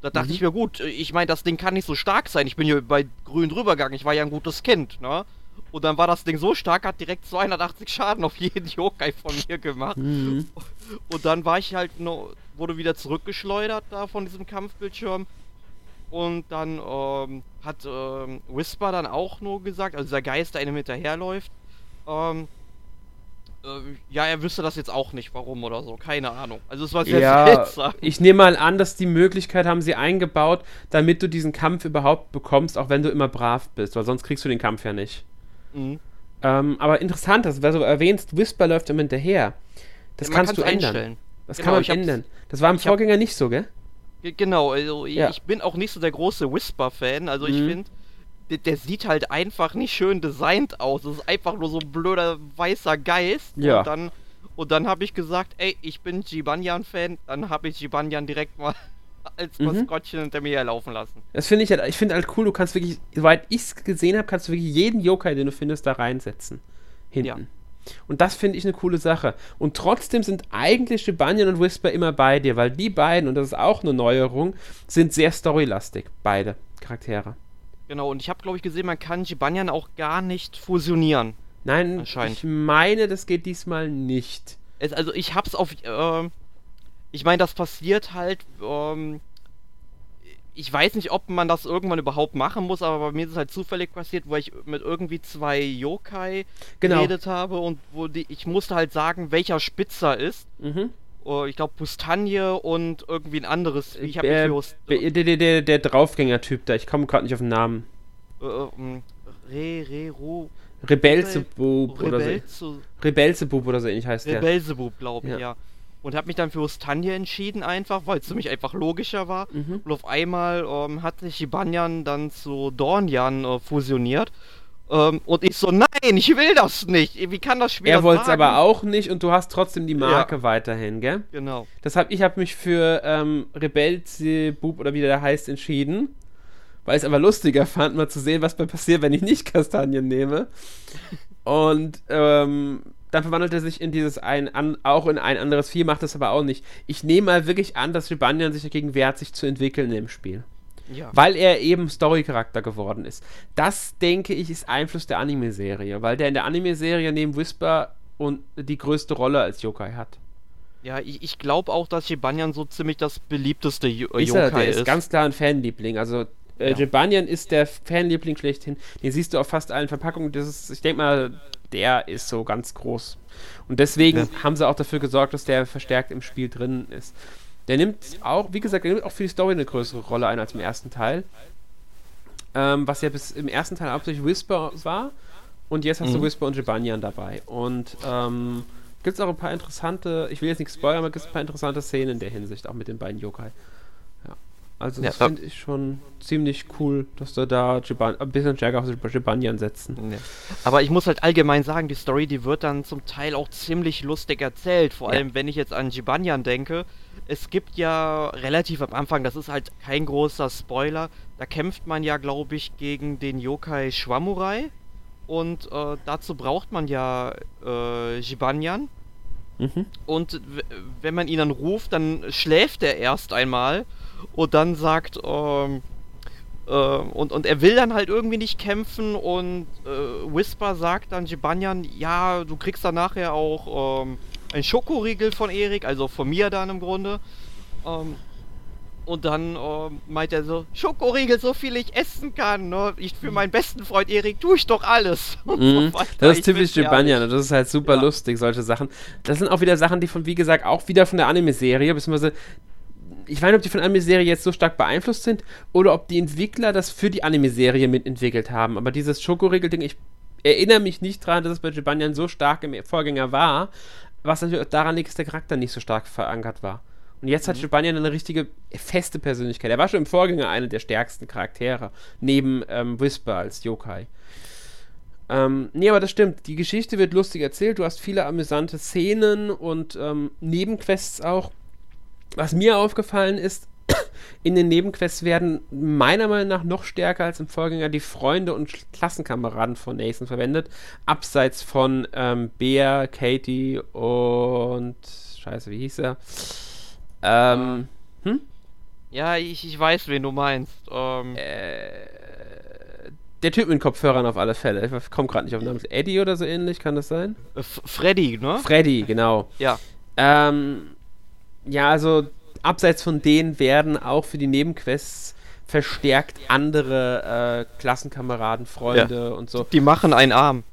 Da dachte mhm. ich mir, gut, ich meine, das Ding kann nicht so stark sein. Ich bin hier bei Grün rübergegangen, ich war ja ein gutes Kind, ne? Und dann war das Ding so stark, hat direkt 280 Schaden auf jeden Yokai von mir gemacht. Mhm. Und dann war ich halt nur, wurde wieder zurückgeschleudert da von diesem Kampfbildschirm. Und dann ähm, hat ähm, Whisper dann auch nur gesagt, also dieser Geist, der einem hinterherläuft, ähm, äh, ja, er wüsste das jetzt auch nicht, warum oder so. Keine Ahnung. Also es war sehr ja, seltsam. Ich nehme mal an, dass die Möglichkeit haben sie eingebaut, damit du diesen Kampf überhaupt bekommst, auch wenn du immer brav bist, weil sonst kriegst du den Kampf ja nicht. Mhm. Ähm, aber interessant, dass du erwähnst, Whisper läuft immer hinterher. Das ja, kannst du ändern. Einstellen. Das genau, kann man ändern. Das war im Vorgänger hab, nicht so, gell? Genau, also ja. ich bin auch nicht so der große Whisper-Fan. Also mhm. ich finde, der, der, sieht halt einfach nicht schön designt aus. Das ist einfach nur so ein blöder weißer Geist. Ja. Und dann, und dann habe ich gesagt, ey, ich bin Jibanyan-Fan. Dann habe ich Jibanyan direkt mal als mhm. Maskottchen hinter mir herlaufen lassen. Das finde ich halt, ich finde halt cool, du kannst wirklich, soweit ich es gesehen habe, kannst du wirklich jeden Yokai, den du findest, da reinsetzen. Hinten. Ja. Und das finde ich eine coole Sache. Und trotzdem sind eigentlich Jibanyan und Whisper immer bei dir, weil die beiden, und das ist auch eine Neuerung, sind sehr storylastig, beide Charaktere. Genau, und ich habe, glaube ich, gesehen, man kann Jibanyan auch gar nicht fusionieren. Nein, ich meine, das geht diesmal nicht. Es, also ich hab's auf. Äh, ich meine, das passiert halt. Ähm, ich weiß nicht, ob man das irgendwann überhaupt machen muss, aber bei mir ist es halt zufällig passiert, wo ich mit irgendwie zwei Yokai genau. geredet habe und wo die, ich musste halt sagen, welcher Spitzer ist. Mhm. Uh, ich glaube Pustagne und irgendwie ein anderes. Ich habe äh, der, der, der, der Draufgänger-Typ da, ich komme gerade nicht auf den Namen. Äh, um, Re, Re, Ro. Rebelzebub oder so. Rebelzebub oder so ähnlich heißt der. Rebelzebub, glaube ich, ja. ja. Und habe mich dann für Ustanie entschieden einfach, weil es für mich einfach logischer war. Mhm. Und auf einmal ähm, hat sich Ibanyan dann zu Dornjan äh, fusioniert. Ähm, und ich so, nein, ich will das nicht. Wie kann das Spiel Er wollte es aber auch nicht und du hast trotzdem die Marke ja. weiterhin, gell? Genau. Deshalb, ich habe mich für ähm, Rebelzebub oder wie der heißt entschieden. Weil ich es aber lustiger fand, mal zu sehen, was passiert, wenn ich nicht Kastanien nehme. Und ähm, dann verwandelt er sich in dieses ein, an, auch in ein anderes Vieh, macht das aber auch nicht. Ich nehme mal wirklich an, dass Rebanian sich dagegen wehrt, sich zu entwickeln im Spiel. Ja. Weil er eben Story-Charakter geworden ist. Das, denke ich, ist Einfluss der Anime-Serie, weil der in der Anime-Serie neben Whisper und die größte Rolle als Yokai hat. Ja, ich, ich glaube auch, dass Jibanyan so ziemlich das beliebteste Yo ist Yokai er, der ist. ist ganz klar ein Fanliebling. Also äh, ja. Jibanyan ist der Fanliebling schlechthin. Den siehst du auf fast allen Verpackungen. Das ist, ich denke mal, der ist so ganz groß. Und deswegen ja. haben sie auch dafür gesorgt, dass der verstärkt im Spiel drin ist. Der nimmt auch, wie gesagt, der nimmt auch für die Story eine größere Rolle ein als im ersten Teil. Ähm, was ja bis im ersten Teil hauptsächlich Whisper war. Und jetzt hast mhm. du Whisper und Jibanyan dabei. Und ähm, gibt es auch ein paar interessante, ich will jetzt nicht spoilern, aber gibt es ein paar interessante Szenen in der Hinsicht, auch mit den beiden Yokai. Also das ja, finde ich schon ziemlich cool, dass da da Jiban ein bisschen stärker auf Jibanyan setzen. Ja. Aber ich muss halt allgemein sagen, die Story, die wird dann zum Teil auch ziemlich lustig erzählt. Vor allem, wenn ich jetzt an Jibanyan denke es gibt ja relativ am Anfang, das ist halt kein großer Spoiler, da kämpft man ja, glaube ich, gegen den Yokai Schwamurai. Und äh, dazu braucht man ja äh, Jibanyan. Mhm. Und wenn man ihn dann ruft, dann schläft er erst einmal und dann sagt, ähm, äh, und, und er will dann halt irgendwie nicht kämpfen und äh, Whisper sagt dann Jibanyan, ja, du kriegst dann nachher auch ähm, ein Schokoriegel von Erik, also von mir dann im Grunde. Ähm, und dann äh, meint er so, Schokoriegel, so viel ich essen kann. Ne? Ich, für meinen besten Freund Erik tue ich doch alles. Mhm. So das ist typisch Jibanya, das ist halt super ja. lustig, solche Sachen. Das sind auch wieder Sachen, die von, wie gesagt, auch wieder von der Anime-Serie, beziehungsweise ich weiß nicht, ob die von der Anime-Serie jetzt so stark beeinflusst sind oder ob die Entwickler das für die Anime-Serie mitentwickelt haben. Aber dieses Schokoriegel-Ding, ich erinnere mich nicht daran, dass es bei Jibanyan so stark im Vorgänger war, was natürlich auch daran liegt, dass der Charakter nicht so stark verankert war. Und jetzt mhm. hat Jibanyan eine richtige feste Persönlichkeit. Er war schon im Vorgänger einer der stärksten Charaktere, neben ähm, Whisper als Yokai. Ähm, nee, aber das stimmt. Die Geschichte wird lustig erzählt. Du hast viele amüsante Szenen und ähm, Nebenquests auch. Was mir aufgefallen ist, in den Nebenquests werden meiner Meinung nach noch stärker als im Vorgänger die Freunde und Klassenkameraden von Nathan verwendet. Abseits von ähm, Bea, Katie und. Scheiße, wie hieß er? Ähm. Hm? Ja, ich, ich weiß, wen du meinst. Ähm. Äh, der Typ mit Kopfhörern auf alle Fälle. Ich komme gerade nicht auf den Namen. Eddie oder so ähnlich, kann das sein? F Freddy, ne? Freddy, genau. Ja. Ähm, ja, also abseits von denen werden auch für die Nebenquests verstärkt andere äh, Klassenkameraden, Freunde ja. und so. Die machen einen Arm.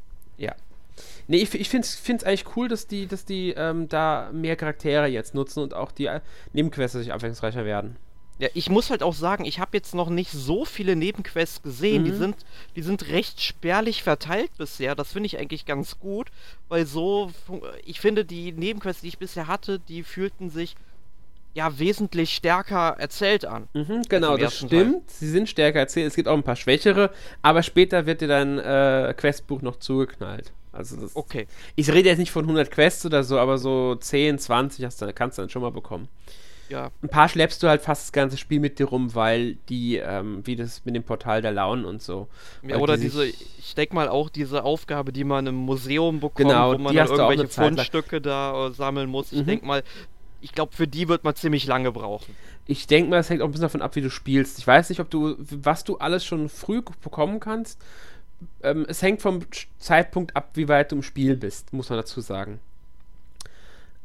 Nee, ich, ich finde es eigentlich cool, dass die, dass die ähm, da mehr Charaktere jetzt nutzen und auch die äh, Nebenquests sich abwechslungsreicher werden. Ja, ich muss halt auch sagen, ich habe jetzt noch nicht so viele Nebenquests gesehen. Mhm. Die, sind, die sind recht spärlich verteilt bisher. Das finde ich eigentlich ganz gut, weil so, ich finde, die Nebenquests, die ich bisher hatte, die fühlten sich ja wesentlich stärker erzählt an. Mhm, genau, das stimmt. Teil. Sie sind stärker erzählt. Es gibt auch ein paar schwächere, aber später wird dir dein äh, Questbuch noch zugeknallt. Also das, okay. Ich rede jetzt nicht von 100 Quests oder so, aber so 10, 20 hast du, kannst du dann schon mal bekommen. Ja. Ein paar schleppst du halt fast das ganze Spiel mit dir rum, weil die, ähm, wie das mit dem Portal der Launen und so. Ja, oder die diese, ich denke mal auch diese Aufgabe, die man im Museum bekommt, genau, wo man dann irgendwelche Fundstücke da äh, sammeln muss. Ich mhm. denke mal, ich glaube, für die wird man ziemlich lange brauchen. Ich denke mal, es hängt auch ein bisschen davon ab, wie du spielst. Ich weiß nicht, ob du, was du alles schon früh bekommen kannst. Ähm, es hängt vom Zeitpunkt ab, wie weit du im Spiel bist, muss man dazu sagen.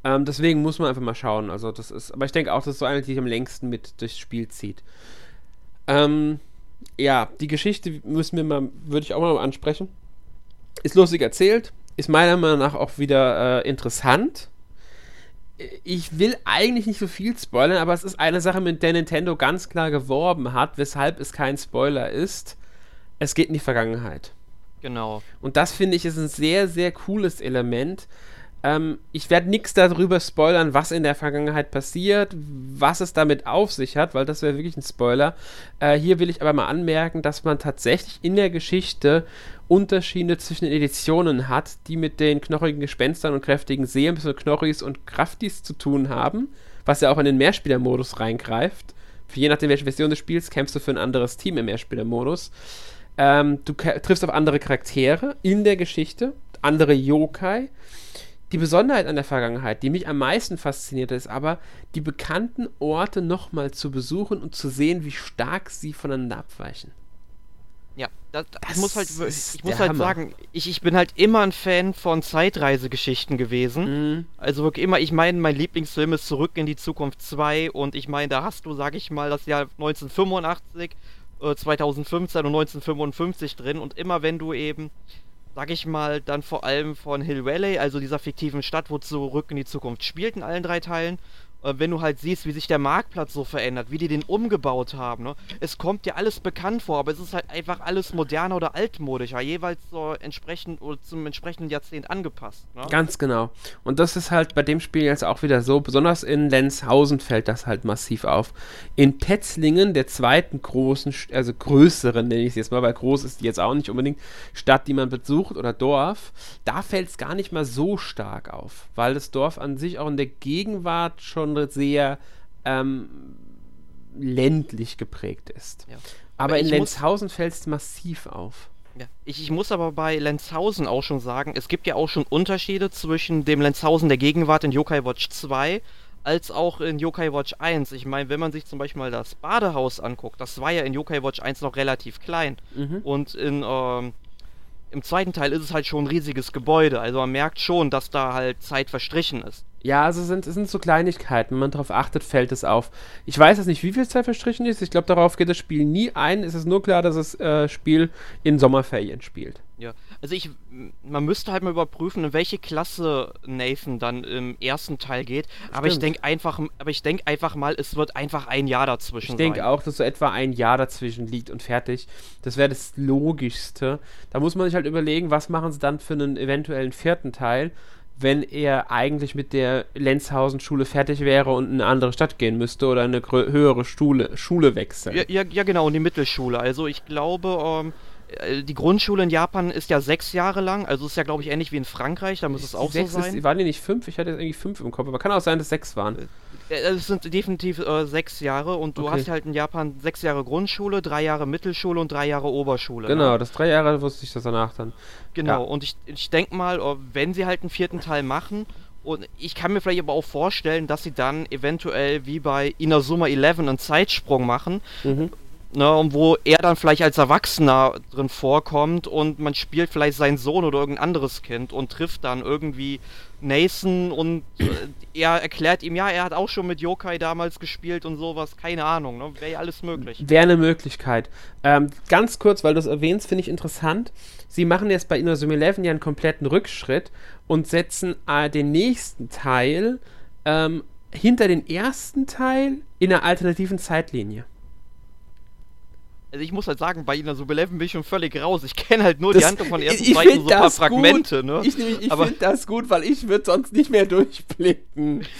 Ähm, deswegen muss man einfach mal schauen. Also das ist, aber ich denke auch, das ist so eine, die sich am längsten mit durchs Spiel zieht. Ähm, ja, die Geschichte müssen wir mal, würde ich auch mal ansprechen. Ist lustig erzählt, ist meiner Meinung nach auch wieder äh, interessant ich will eigentlich nicht so viel spoilern, aber es ist eine Sache, mit der Nintendo ganz klar geworben hat, weshalb es kein Spoiler ist. Es geht in die Vergangenheit. Genau. Und das finde ich ist ein sehr, sehr cooles Element. Ähm, ich werde nichts darüber spoilern, was in der Vergangenheit passiert, was es damit auf sich hat, weil das wäre wirklich ein Spoiler. Äh, hier will ich aber mal anmerken, dass man tatsächlich in der Geschichte Unterschiede zwischen den Editionen hat, die mit den knochigen Gespenstern und kräftigen Seelen, also Knorris und Kraftis zu tun haben, was ja auch in den Mehrspielermodus reingreift. Für je nachdem, welche Version des Spiels, kämpfst du für ein anderes Team im Mehrspielermodus. Ähm, du triffst auf andere Charaktere in der Geschichte, andere Yokai. Die Besonderheit an der Vergangenheit, die mich am meisten fasziniert, ist aber, die bekannten Orte nochmal zu besuchen und zu sehen, wie stark sie voneinander abweichen. Ja, das, das muss halt, ich muss halt Hammer. sagen, ich, ich bin halt immer ein Fan von Zeitreisegeschichten gewesen. Mhm. Also wirklich immer, ich meine, mein Lieblingsfilm ist Zurück in die Zukunft 2 und ich meine, da hast du, sag ich mal, das Jahr 1985, äh, 2015 und 1955 drin. Und immer wenn du eben, sag ich mal, dann vor allem von Hill Valley, also dieser fiktiven Stadt, wo Zurück in die Zukunft spielt in allen drei Teilen äh, wenn du halt siehst, wie sich der Marktplatz so verändert, wie die den umgebaut haben, ne? Es kommt dir alles bekannt vor, aber es ist halt einfach alles moderner oder altmodischer, jeweils so entsprechend oder zum entsprechenden Jahrzehnt angepasst. Ne? Ganz genau. Und das ist halt bei dem Spiel jetzt auch wieder so, besonders in Lenzhausen fällt das halt massiv auf. In Petzlingen, der zweiten großen, also größeren, nenne ich es jetzt mal, weil groß ist die jetzt auch nicht unbedingt, Stadt, die man besucht oder Dorf, da fällt es gar nicht mal so stark auf, weil das Dorf an sich auch in der Gegenwart schon schon sehr ähm, ländlich geprägt ist. Ja. Aber, aber in Lenzhausen fällt es massiv auf. Ja. Ich, ich, muss aber bei Lenzhausen auch schon sagen, es gibt ja auch schon Unterschiede zwischen dem Lenzhausen der Gegenwart in Yokai Watch 2 als auch in Yokai Watch 1. Ich meine, wenn man sich zum Beispiel mal das Badehaus anguckt, das war ja in Yokai Watch 1 noch relativ klein. Mhm. Und in ähm, im zweiten Teil ist es halt schon ein riesiges Gebäude. Also man merkt schon, dass da halt Zeit verstrichen ist. Ja, also sind, es sind so Kleinigkeiten. Wenn man darauf achtet, fällt es auf. Ich weiß jetzt nicht, wie viel Zeit verstrichen ist. Ich glaube, darauf geht das Spiel nie ein. Es ist nur klar, dass das äh, Spiel in Sommerferien spielt. Ja, also ich, man müsste halt mal überprüfen, in welche Klasse Nathan dann im ersten Teil geht. Stimmt. Aber ich denke einfach, aber ich denke einfach mal, es wird einfach ein Jahr dazwischen. Ich denke auch, dass so etwa ein Jahr dazwischen liegt und fertig. Das wäre das Logischste. Da muss man sich halt überlegen, was machen sie dann für einen eventuellen vierten Teil wenn er eigentlich mit der Lenzhausen-Schule fertig wäre und in eine andere Stadt gehen müsste oder eine höhere Schule, Schule wechseln. Ja, ja, ja, genau, und die Mittelschule. Also ich glaube, ähm, äh, die Grundschule in Japan ist ja sechs Jahre lang, also ist ja, glaube ich, ähnlich wie in Frankreich, da muss es auch sechs so sein. Ist, waren die nicht fünf? Ich hatte irgendwie fünf im Kopf, aber kann auch sein, dass sechs waren. Äh, äh, es sind definitiv äh, sechs Jahre und du okay. hast halt in Japan sechs Jahre Grundschule, drei Jahre Mittelschule und drei Jahre Oberschule. Genau, ne? das drei Jahre wusste ich das danach dann. Genau, ja. und ich, ich denke mal, wenn sie halt einen vierten Teil machen, und ich kann mir vielleicht aber auch vorstellen, dass sie dann eventuell wie bei Inazuma 11 einen Zeitsprung machen, mhm ne, und wo er dann vielleicht als Erwachsener drin vorkommt und man spielt vielleicht seinen Sohn oder irgendein anderes Kind und trifft dann irgendwie Nathan und äh, er erklärt ihm, ja, er hat auch schon mit Yokai damals gespielt und sowas, keine Ahnung, ne? wäre ja alles möglich. Wäre eine Möglichkeit. Ähm, ganz kurz, weil du es erwähnst, finde ich interessant. Sie machen jetzt bei Inazuma 11 ja einen kompletten Rückschritt und setzen äh, den nächsten Teil ähm, hinter den ersten Teil in einer alternativen Zeitlinie also ich muss halt sagen, bei Ina Subeleven bin ich schon völlig raus. Ich kenne halt nur das, die Handlung von ersten, ich, zweiten, so paar Fragmente. Ne? Ich, ich finde das gut, weil ich würde sonst nicht mehr durchblicken.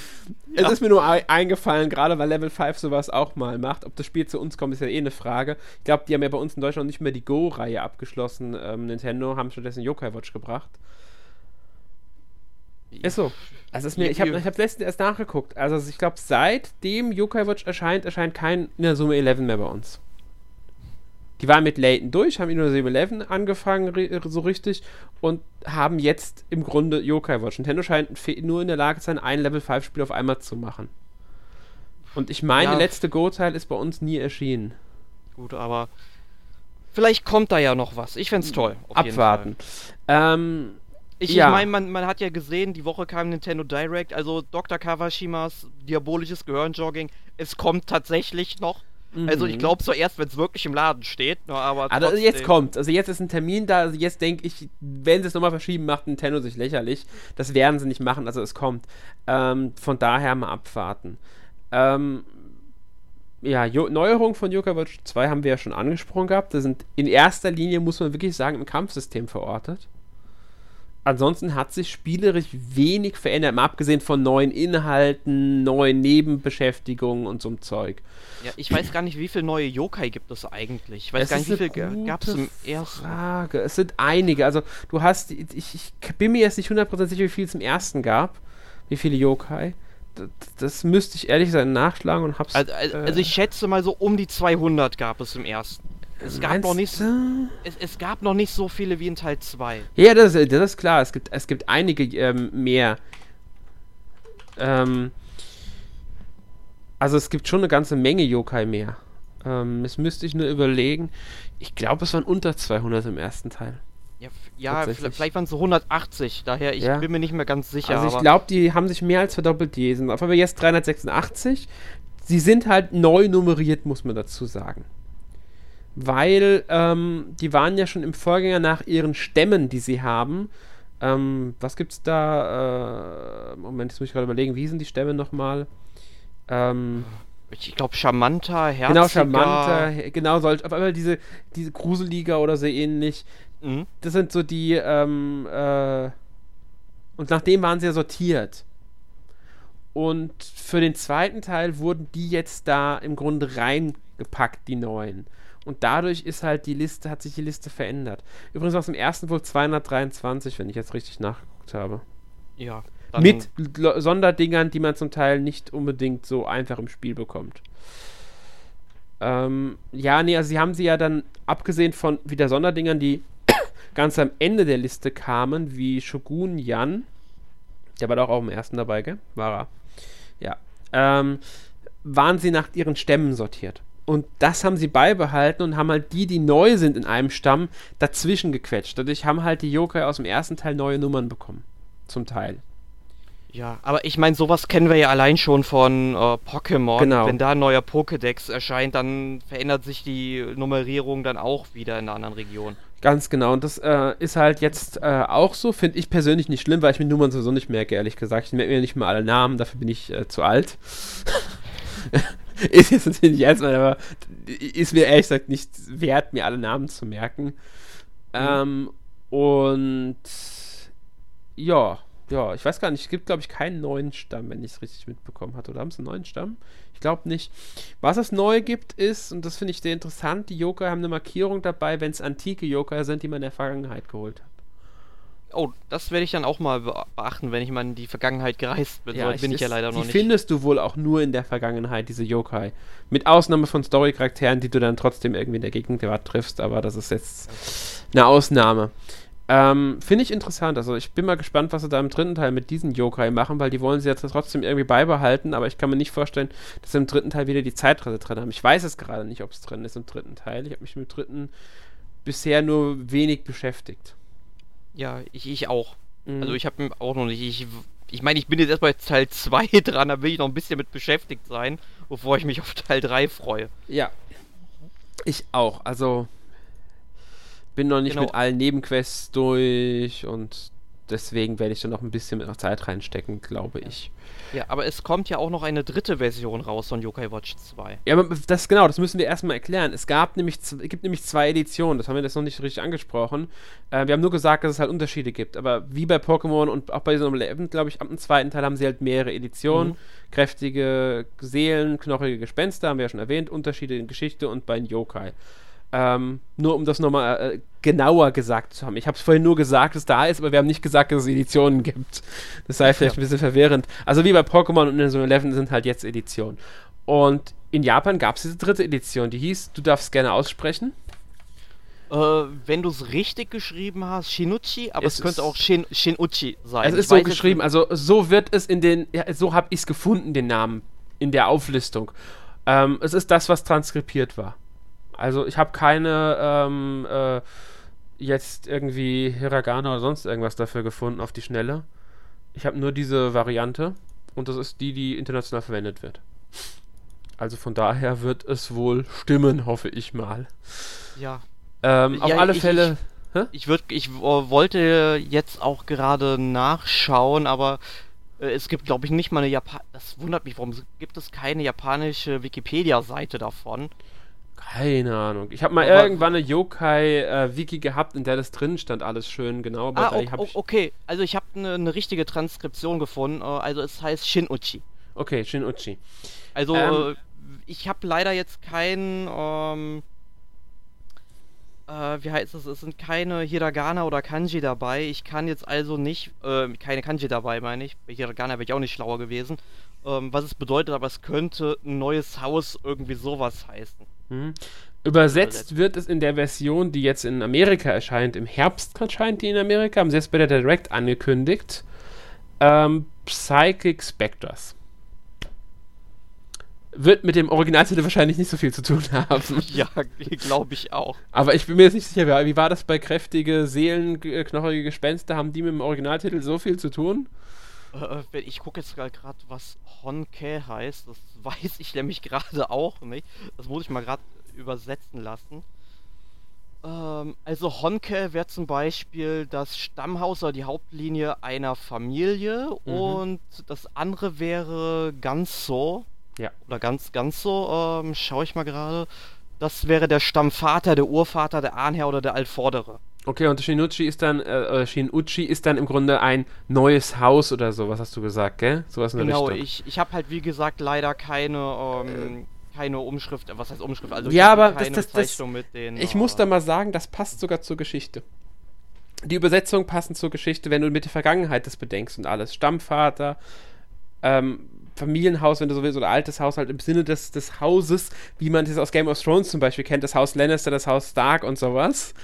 Ja. Es ist mir nur eingefallen, gerade weil Level 5 sowas auch mal macht. Ob das Spiel zu uns kommt, ist ja eh eine Frage. Ich glaube, die haben ja bei uns in Deutschland nicht mehr die Go-Reihe abgeschlossen. Ähm, Nintendo haben stattdessen Yokai Watch gebracht. Ist so. Also ist mir, ich habe ich hab letztens erst nachgeguckt. Also ich glaube, seitdem Yokai Watch erscheint, erscheint kein in der Summe 11 mehr bei uns. Die waren mit Layton durch, haben Inno 711 angefangen, so richtig, und haben jetzt im Grunde Yokai Watch. Nintendo scheint nur in der Lage zu sein, ein Level 5 Spiel auf einmal zu machen. Und ich meine, ja. letzte Go-Teil ist bei uns nie erschienen. Gut, aber vielleicht kommt da ja noch was. Ich fände es toll. Abwarten. Ähm, ich, ja. ich meine, man, man, hat ja gesehen, die Woche kam Nintendo Direct, also Dr. Kawashimas diabolisches Gehirnjogging. Es kommt tatsächlich noch. Mhm. Also ich mhm. glaube so erst, wenn es wirklich im Laden steht. Ne, aber also jetzt kommt. Also jetzt ist ein Termin da. Also jetzt denke ich, wenn sie es nochmal verschieben, macht Nintendo sich lächerlich. Das werden sie nicht machen. Also es kommt. Ähm, von daher mal abwarten. Ähm, ja, jo Neuerungen von Yoga Watch 2 haben wir ja schon angesprochen gehabt. Das sind in erster Linie, muss man wirklich sagen, im Kampfsystem verortet ansonsten hat sich spielerisch wenig verändert, mal abgesehen von neuen Inhalten, neuen Nebenbeschäftigungen und so einem Zeug. Ja, ich weiß gar nicht, wie viele neue Yokai gibt es eigentlich. Ich weiß es gar nicht, wie viele gab es im ersten. Frage. Es sind einige. Also, du hast, ich, ich bin mir jetzt nicht 100% sicher, wie viel es im ersten gab. Wie viele Yokai. Das, das müsste ich ehrlich sein nachschlagen und hab's. Also, also, äh, also ich schätze mal so um die 200 gab es im ersten es gab noch nicht es, es, gab noch nicht so viele wie in Teil 2. Ja, das, das ist klar. Es gibt, es gibt einige ähm, mehr. Ähm, also es gibt schon eine ganze Menge Yokai mehr. Ähm, das müsste ich nur überlegen. Ich glaube, es waren unter 200 im ersten Teil. Ja, ja vielleicht waren es so 180, daher ich ja. bin mir nicht mehr ganz sicher. Also ich glaube, die haben sich mehr als verdoppelt, die sind auf einmal jetzt 386. Sie sind halt neu nummeriert, muss man dazu sagen weil ähm, die waren ja schon im Vorgänger nach ihren Stämmen, die sie haben. Ähm, was gibt's da? Äh, Moment, jetzt muss ich gerade überlegen, wie sind die Stämme nochmal? Ähm, ich glaube, charmanter, herziger. Genau, charmanter, genau, solch, auf einmal diese, diese Gruseliger oder so ähnlich. Mhm. Das sind so die, ähm, äh, und nachdem waren sie ja sortiert. Und für den zweiten Teil wurden die jetzt da im Grunde reingepackt, die neuen. Und dadurch ist halt die Liste, hat sich die Liste verändert. Übrigens aus dem ersten wohl 223, wenn ich jetzt richtig nachgeguckt habe. Ja. Mit Sonderdingern, die man zum Teil nicht unbedingt so einfach im Spiel bekommt. Ähm, ja, nee, also sie haben sie ja dann, abgesehen von wieder Sonderdingern, die ganz am Ende der Liste kamen, wie Shogun Yan. Der war doch auch im ersten dabei, gell? War er. Ja. Ähm, waren sie nach ihren Stämmen sortiert. Und das haben sie beibehalten und haben halt die, die neu sind in einem Stamm, dazwischen gequetscht. Dadurch haben halt die Yokai aus dem ersten Teil neue Nummern bekommen. Zum Teil. Ja, aber ich meine, sowas kennen wir ja allein schon von äh, Pokémon. Genau. Wenn da ein neuer Pokédex erscheint, dann verändert sich die Nummerierung dann auch wieder in einer anderen Region. Ganz genau. Und das äh, ist halt jetzt äh, auch so. Finde ich persönlich nicht schlimm, weil ich mir Nummern sowieso nicht merke, ehrlich gesagt. Ich merke mir nicht mal alle Namen, dafür bin ich äh, zu alt. ist jetzt natürlich nicht ernst, aber ist mir ehrlich gesagt nicht wert, mir alle Namen zu merken. Mhm. Ähm, und ja, ja, ich weiß gar nicht, es gibt, glaube ich, keinen neuen Stamm, wenn ich es richtig mitbekommen habe. Oder haben sie einen neuen Stamm? Ich glaube nicht. Was es neu gibt, ist, und das finde ich sehr interessant, die Yokai haben eine Markierung dabei, wenn es antike Yokai sind, die man in der Vergangenheit geholt hat. Oh, das werde ich dann auch mal beachten, wenn ich mal in die Vergangenheit gereist bin. Ja, so bin ich ja leider noch die nicht. Die findest du wohl auch nur in der Vergangenheit, diese Yokai. Mit Ausnahme von Story-Charakteren, die du dann trotzdem irgendwie in der Gegenwart triffst, aber das ist jetzt eine Ausnahme. Ähm, Finde ich interessant. Also ich bin mal gespannt, was sie da im dritten Teil mit diesen Yokai machen, weil die wollen sie jetzt trotzdem irgendwie beibehalten, aber ich kann mir nicht vorstellen, dass sie im dritten Teil wieder die Zeitreise drin haben. Ich weiß es gerade nicht, ob es drin ist im dritten Teil. Ich habe mich mit dem dritten bisher nur wenig beschäftigt. Ja, ich, ich auch. Mhm. Also ich habe auch noch nicht. Ich, ich meine, ich bin jetzt erst bei Teil 2 dran, da will ich noch ein bisschen mit beschäftigt sein, bevor ich mich auf Teil 3 freue. Ja. Ich auch. Also bin noch nicht genau. mit allen Nebenquests durch und deswegen werde ich da noch ein bisschen mit Zeit reinstecken, glaube ich. Ja, aber es kommt ja auch noch eine dritte Version raus von Yokai Watch 2. Ja, aber das genau, das müssen wir erstmal erklären. Es gab nämlich, gibt nämlich zwei Editionen, das haben wir jetzt noch nicht richtig angesprochen. Äh, wir haben nur gesagt, dass es halt Unterschiede gibt, aber wie bei Pokémon und auch bei diesem Eleven, glaube ich, ab dem zweiten Teil haben sie halt mehrere Editionen. Mhm. Kräftige Seelen, knochige Gespenster, haben wir ja schon erwähnt, Unterschiede in Geschichte und bei Yokai. Ähm, nur um das nochmal äh, genauer gesagt zu haben. Ich habe es vorhin nur gesagt, dass es da ist, aber wir haben nicht gesagt, dass es Editionen gibt. Das sei vielleicht ja. ein bisschen verwirrend. Also wie bei Pokémon und in so 11 sind halt jetzt Editionen. Und in Japan gab es diese dritte Edition, die hieß, du darfst gerne aussprechen. Äh, wenn du es richtig geschrieben hast, Shinuchi, aber es, es könnte auch Shin, Shinuchi sein. Es ist ich so geschrieben, also so wird es in den, ja, so habe ich es gefunden, den Namen in der Auflistung. Ähm, es ist das, was transkribiert war. Also ich habe keine ähm, äh, jetzt irgendwie Hiragana oder sonst irgendwas dafür gefunden auf die Schnelle. Ich habe nur diese Variante und das ist die, die international verwendet wird. Also von daher wird es wohl stimmen, hoffe ich mal. Ja. Ähm, ja auf alle ich, Fälle. Ich, ich, würd, ich wollte jetzt auch gerade nachschauen, aber äh, es gibt, glaube ich, nicht mal eine Japan. Das wundert mich, warum gibt es keine japanische Wikipedia-Seite davon? Keine Ahnung. Ich habe mal aber irgendwann eine Yokai-Wiki äh, gehabt, in der das drin stand, alles schön genau. Aber ah, okay, okay. Also ich habe eine ne richtige Transkription gefunden. Äh, also es heißt Shin-Uchi. Okay, Shin-Uchi. Also ähm, äh, ich habe leider jetzt kein... Ähm, äh, wie heißt es? Es sind keine Hiragana oder Kanji dabei. Ich kann jetzt also nicht... Äh, keine Kanji dabei, meine ich. Bei Hiragana wäre ich auch nicht schlauer gewesen. Ähm, was es bedeutet, aber es könnte ein neues Haus irgendwie sowas heißen. Mhm. Übersetzt wird es in der Version, die jetzt in Amerika erscheint, im Herbst erscheint die in Amerika, haben sie jetzt bei der Direct angekündigt. Ähm, Psychic Spectres. Wird mit dem Originaltitel wahrscheinlich nicht so viel zu tun haben. Ja, glaube ich auch. Aber ich bin mir jetzt nicht sicher, wie war das bei kräftige Seelen, knochige Gespenster? Haben die mit dem Originaltitel so viel zu tun? Äh, ich gucke jetzt gerade, was Honke heißt. Das weiß ich nämlich gerade auch nicht. Das muss ich mal gerade übersetzen lassen. Ähm, also Honke wäre zum Beispiel das Stammhaus oder die Hauptlinie einer Familie mhm. und das andere wäre ganz so. Ja. Oder ganz, ganz so, ähm, schaue ich mal gerade. Das wäre der Stammvater, der Urvater, der Ahnherr oder der Altvordere. Okay, und Shinuchi ist dann, äh, Shinuchi ist dann im Grunde ein neues Haus oder so, was hast du gesagt, gell? Sowas in der genau, Richtung. ich, ich habe halt wie gesagt leider keine, ähm, keine Umschrift, was heißt Umschrift? Also ja, aber das, das, das, den, ich uh, muss da mal sagen, das passt sogar zur Geschichte. Die Übersetzungen passen zur Geschichte, wenn du mit der Vergangenheit das bedenkst und alles. Stammvater, ähm, Familienhaus, wenn du so willst, oder altes Haus, halt im Sinne des, des Hauses, wie man das aus Game of Thrones zum Beispiel kennt, das Haus Lannister, das Haus Stark und sowas.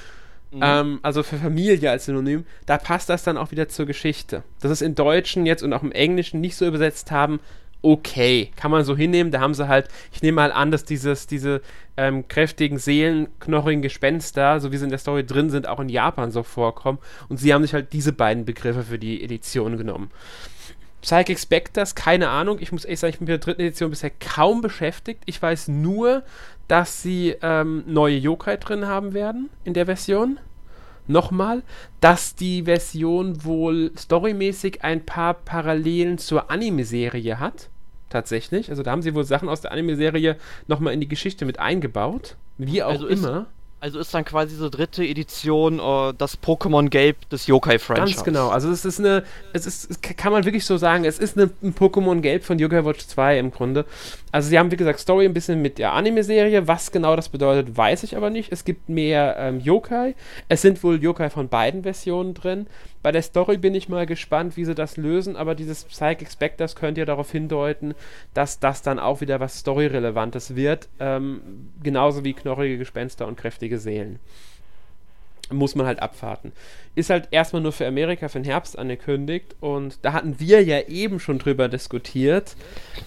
Mhm. Ähm, also für Familie als Synonym, da passt das dann auch wieder zur Geschichte. Dass es im Deutschen jetzt und auch im Englischen nicht so übersetzt haben, okay, kann man so hinnehmen. Da haben sie halt, ich nehme mal an, dass dieses, diese ähm, kräftigen Seelen, knochigen Gespenster, so wie sie in der Story drin sind, auch in Japan so vorkommen. Und sie haben sich halt diese beiden Begriffe für die Edition genommen. Psychic Specters, keine Ahnung. Ich muss ehrlich sagen, ich bin mit der dritten Edition bisher kaum beschäftigt. Ich weiß nur, dass sie ähm, neue Yokai drin haben werden in der Version. Nochmal, dass die Version wohl storymäßig ein paar Parallelen zur Anime-Serie hat. Tatsächlich. Also da haben sie wohl Sachen aus der Anime-Serie nochmal in die Geschichte mit eingebaut. Wie auch also immer. Also ist dann quasi so dritte Edition uh, das Pokémon Gelb des Yokai-Franchise. Ganz genau. Also es ist eine, es ist, kann man wirklich so sagen, es ist eine, ein Pokémon Gelb von Yokai Watch 2 im Grunde. Also sie haben, wie gesagt, Story ein bisschen mit der Anime-Serie. Was genau das bedeutet, weiß ich aber nicht. Es gibt mehr ähm, Yokai. Es sind wohl Yokai von beiden Versionen drin. Bei der Story bin ich mal gespannt, wie sie das lösen, aber dieses Psychic Specters könnte ja darauf hindeuten, dass das dann auch wieder was Story-Relevantes wird. Ähm, genauso wie knorrige Gespenster und kräftige Seelen. Muss man halt abwarten. Ist halt erstmal nur für Amerika für den Herbst angekündigt und da hatten wir ja eben schon drüber diskutiert.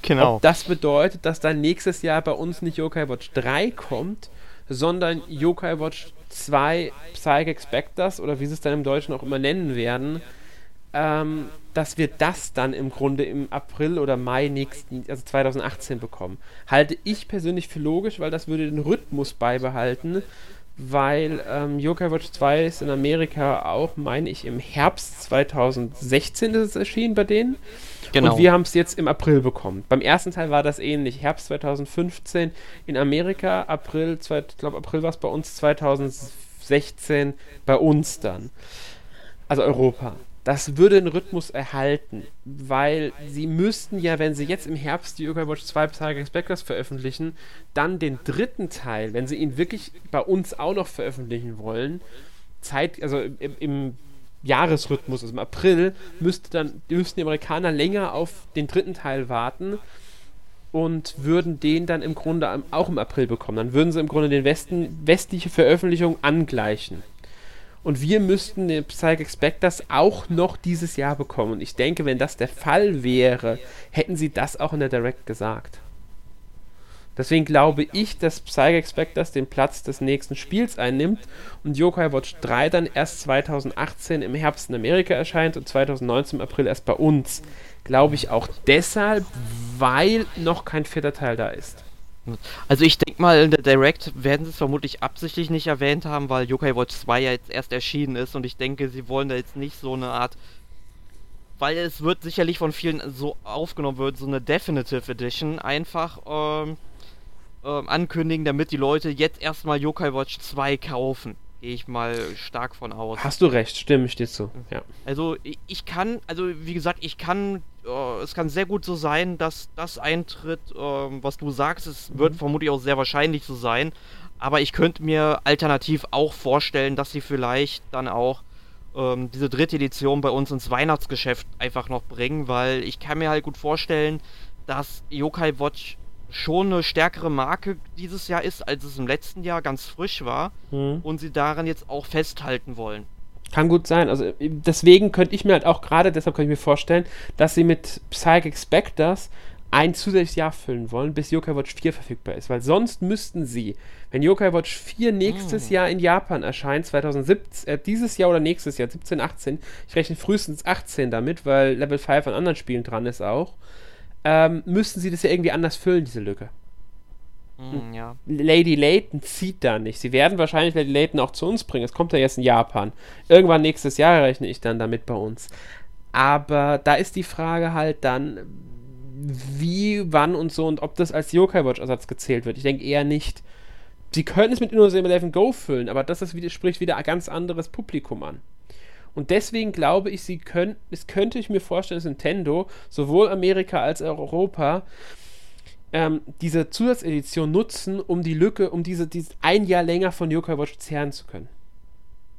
Genau. Ob das bedeutet, dass dann nächstes Jahr bei uns nicht Yokai Watch 3 kommt, sondern Yokai Watch zwei Psychic Specters oder wie sie es dann im Deutschen auch immer nennen werden, ähm, dass wir das dann im Grunde im April oder Mai nächsten, also 2018 bekommen. Halte ich persönlich für logisch, weil das würde den Rhythmus beibehalten, weil ähm, Yokai Watch 2 ist in Amerika auch, meine ich, im Herbst 2016 ist es erschienen bei denen. Genau. Und wir haben es jetzt im April bekommen. Beim ersten Teil war das ähnlich. Herbst 2015 in Amerika, April, ich glaube April war es bei uns 2016 bei uns dann. Also Europa. Das würde den Rhythmus erhalten, weil sie müssten ja, wenn sie jetzt im Herbst die Yoga Watch 2 Psychic Spectres veröffentlichen, dann den dritten Teil, wenn sie ihn wirklich bei uns auch noch veröffentlichen wollen, Zeit, also im, im Jahresrhythmus, also im April, müsste dann, müssten die Amerikaner länger auf den dritten Teil warten und würden den dann im Grunde auch im April bekommen. Dann würden sie im Grunde den Westen, westliche Veröffentlichung angleichen. Und wir müssten den Psychic Specters auch noch dieses Jahr bekommen. Und ich denke, wenn das der Fall wäre, hätten sie das auch in der Direct gesagt. Deswegen glaube ich, dass Psychic Specters den Platz des nächsten Spiels einnimmt und Yokai Watch 3 dann erst 2018 im Herbst in Amerika erscheint und 2019 im April erst bei uns. Glaube ich auch deshalb, weil noch kein vierter Teil da ist. Also ich denke mal, in der Direct werden sie es vermutlich absichtlich nicht erwähnt haben, weil Yokai Watch 2 ja jetzt erst erschienen ist und ich denke, sie wollen da jetzt nicht so eine Art weil es wird sicherlich von vielen so aufgenommen wird, so eine Definitive Edition einfach ähm, ähm, ankündigen, damit die Leute jetzt erstmal Yokai Watch 2 kaufen. Gehe ich mal stark von aus. Hast du recht, stimme ich dir zu. Ja. Also ich kann, also wie gesagt, ich kann, äh, es kann sehr gut so sein, dass das eintritt, äh, was du sagst. Es mhm. wird vermutlich auch sehr wahrscheinlich so sein. Aber ich könnte mir alternativ auch vorstellen, dass sie vielleicht dann auch ähm, diese dritte Edition bei uns ins Weihnachtsgeschäft einfach noch bringen, weil ich kann mir halt gut vorstellen, dass Yokai Watch schon eine stärkere Marke dieses Jahr ist, als es im letzten Jahr ganz frisch war mhm. und sie daran jetzt auch festhalten wollen. Kann gut sein. Also deswegen könnte ich mir halt auch gerade, deshalb kann ich mir vorstellen, dass sie mit Psychic Specters ein zusätzliches Jahr füllen wollen, bis Yokai Watch 4 verfügbar ist. Weil sonst müssten sie, wenn Yokai Watch 4 nächstes oh. Jahr in Japan erscheint, 2017, äh, dieses Jahr oder nächstes Jahr, 17, 18, ich rechne frühestens 18 damit, weil Level 5 an anderen Spielen dran ist auch, ähm, müssten sie das ja irgendwie anders füllen, diese Lücke. Mm, ja. Lady Layton zieht da nicht. Sie werden wahrscheinlich Lady Layton auch zu uns bringen. Es kommt ja jetzt in Japan. Irgendwann nächstes Jahr rechne ich dann damit bei uns. Aber da ist die Frage halt dann, wie, wann und so und ob das als Yokai Watch Ersatz gezählt wird. Ich denke eher nicht. Sie können es mit Innocent Eleven Go füllen, aber das ist spricht wieder ein ganz anderes Publikum an. Und deswegen glaube ich, sie können, es könnte ich mir vorstellen, dass Nintendo sowohl Amerika als auch Europa ähm, diese Zusatzedition nutzen, um die Lücke, um diese, diese ein Jahr länger von Yokai Watch zehren zu können.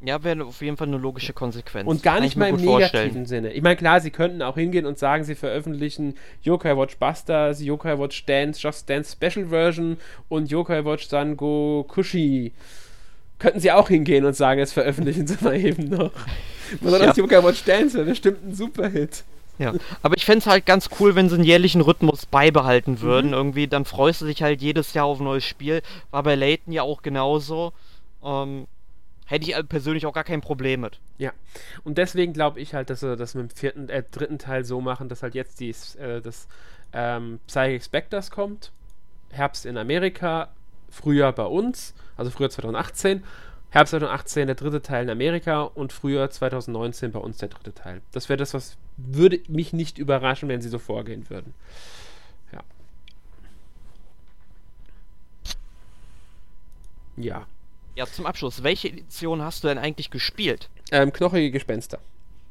Ja, wäre auf jeden Fall eine logische Konsequenz. Und gar nicht mal im negativen vorstellen. Sinne. Ich meine, klar, sie könnten auch hingehen und sagen, sie veröffentlichen Yokai Watch Busters, Yokai Watch Dance, Just Dance Special Version und Yokai Watch Sango Kushi könnten sie auch hingehen und sagen, jetzt veröffentlichen sie mal eben noch. Besonders ja. Yokai Watch Dance wäre bestimmt ein Superhit. Ja, aber ich fände es halt ganz cool, wenn sie einen jährlichen Rhythmus beibehalten würden. Mhm. Irgendwie, dann freust du dich halt jedes Jahr auf ein neues Spiel. War bei Layton ja auch genauso. Ähm, hätte ich persönlich auch gar kein Problem mit. Ja, und deswegen glaube ich halt, dass sie das mit dem vierten, äh, dritten Teil so machen, dass halt jetzt dies, äh, das ähm, Psychic Specters kommt. Herbst in Amerika, Frühjahr bei uns, also Frühjahr 2018 Herbst 2018 der dritte Teil in Amerika und Frühjahr 2019 bei uns der dritte Teil. Das wäre das, was würde mich nicht überraschen, wenn sie so vorgehen würden. Ja. Ja. Ja, zum Abschluss, welche Edition hast du denn eigentlich gespielt? Ähm, knochige Gespenster.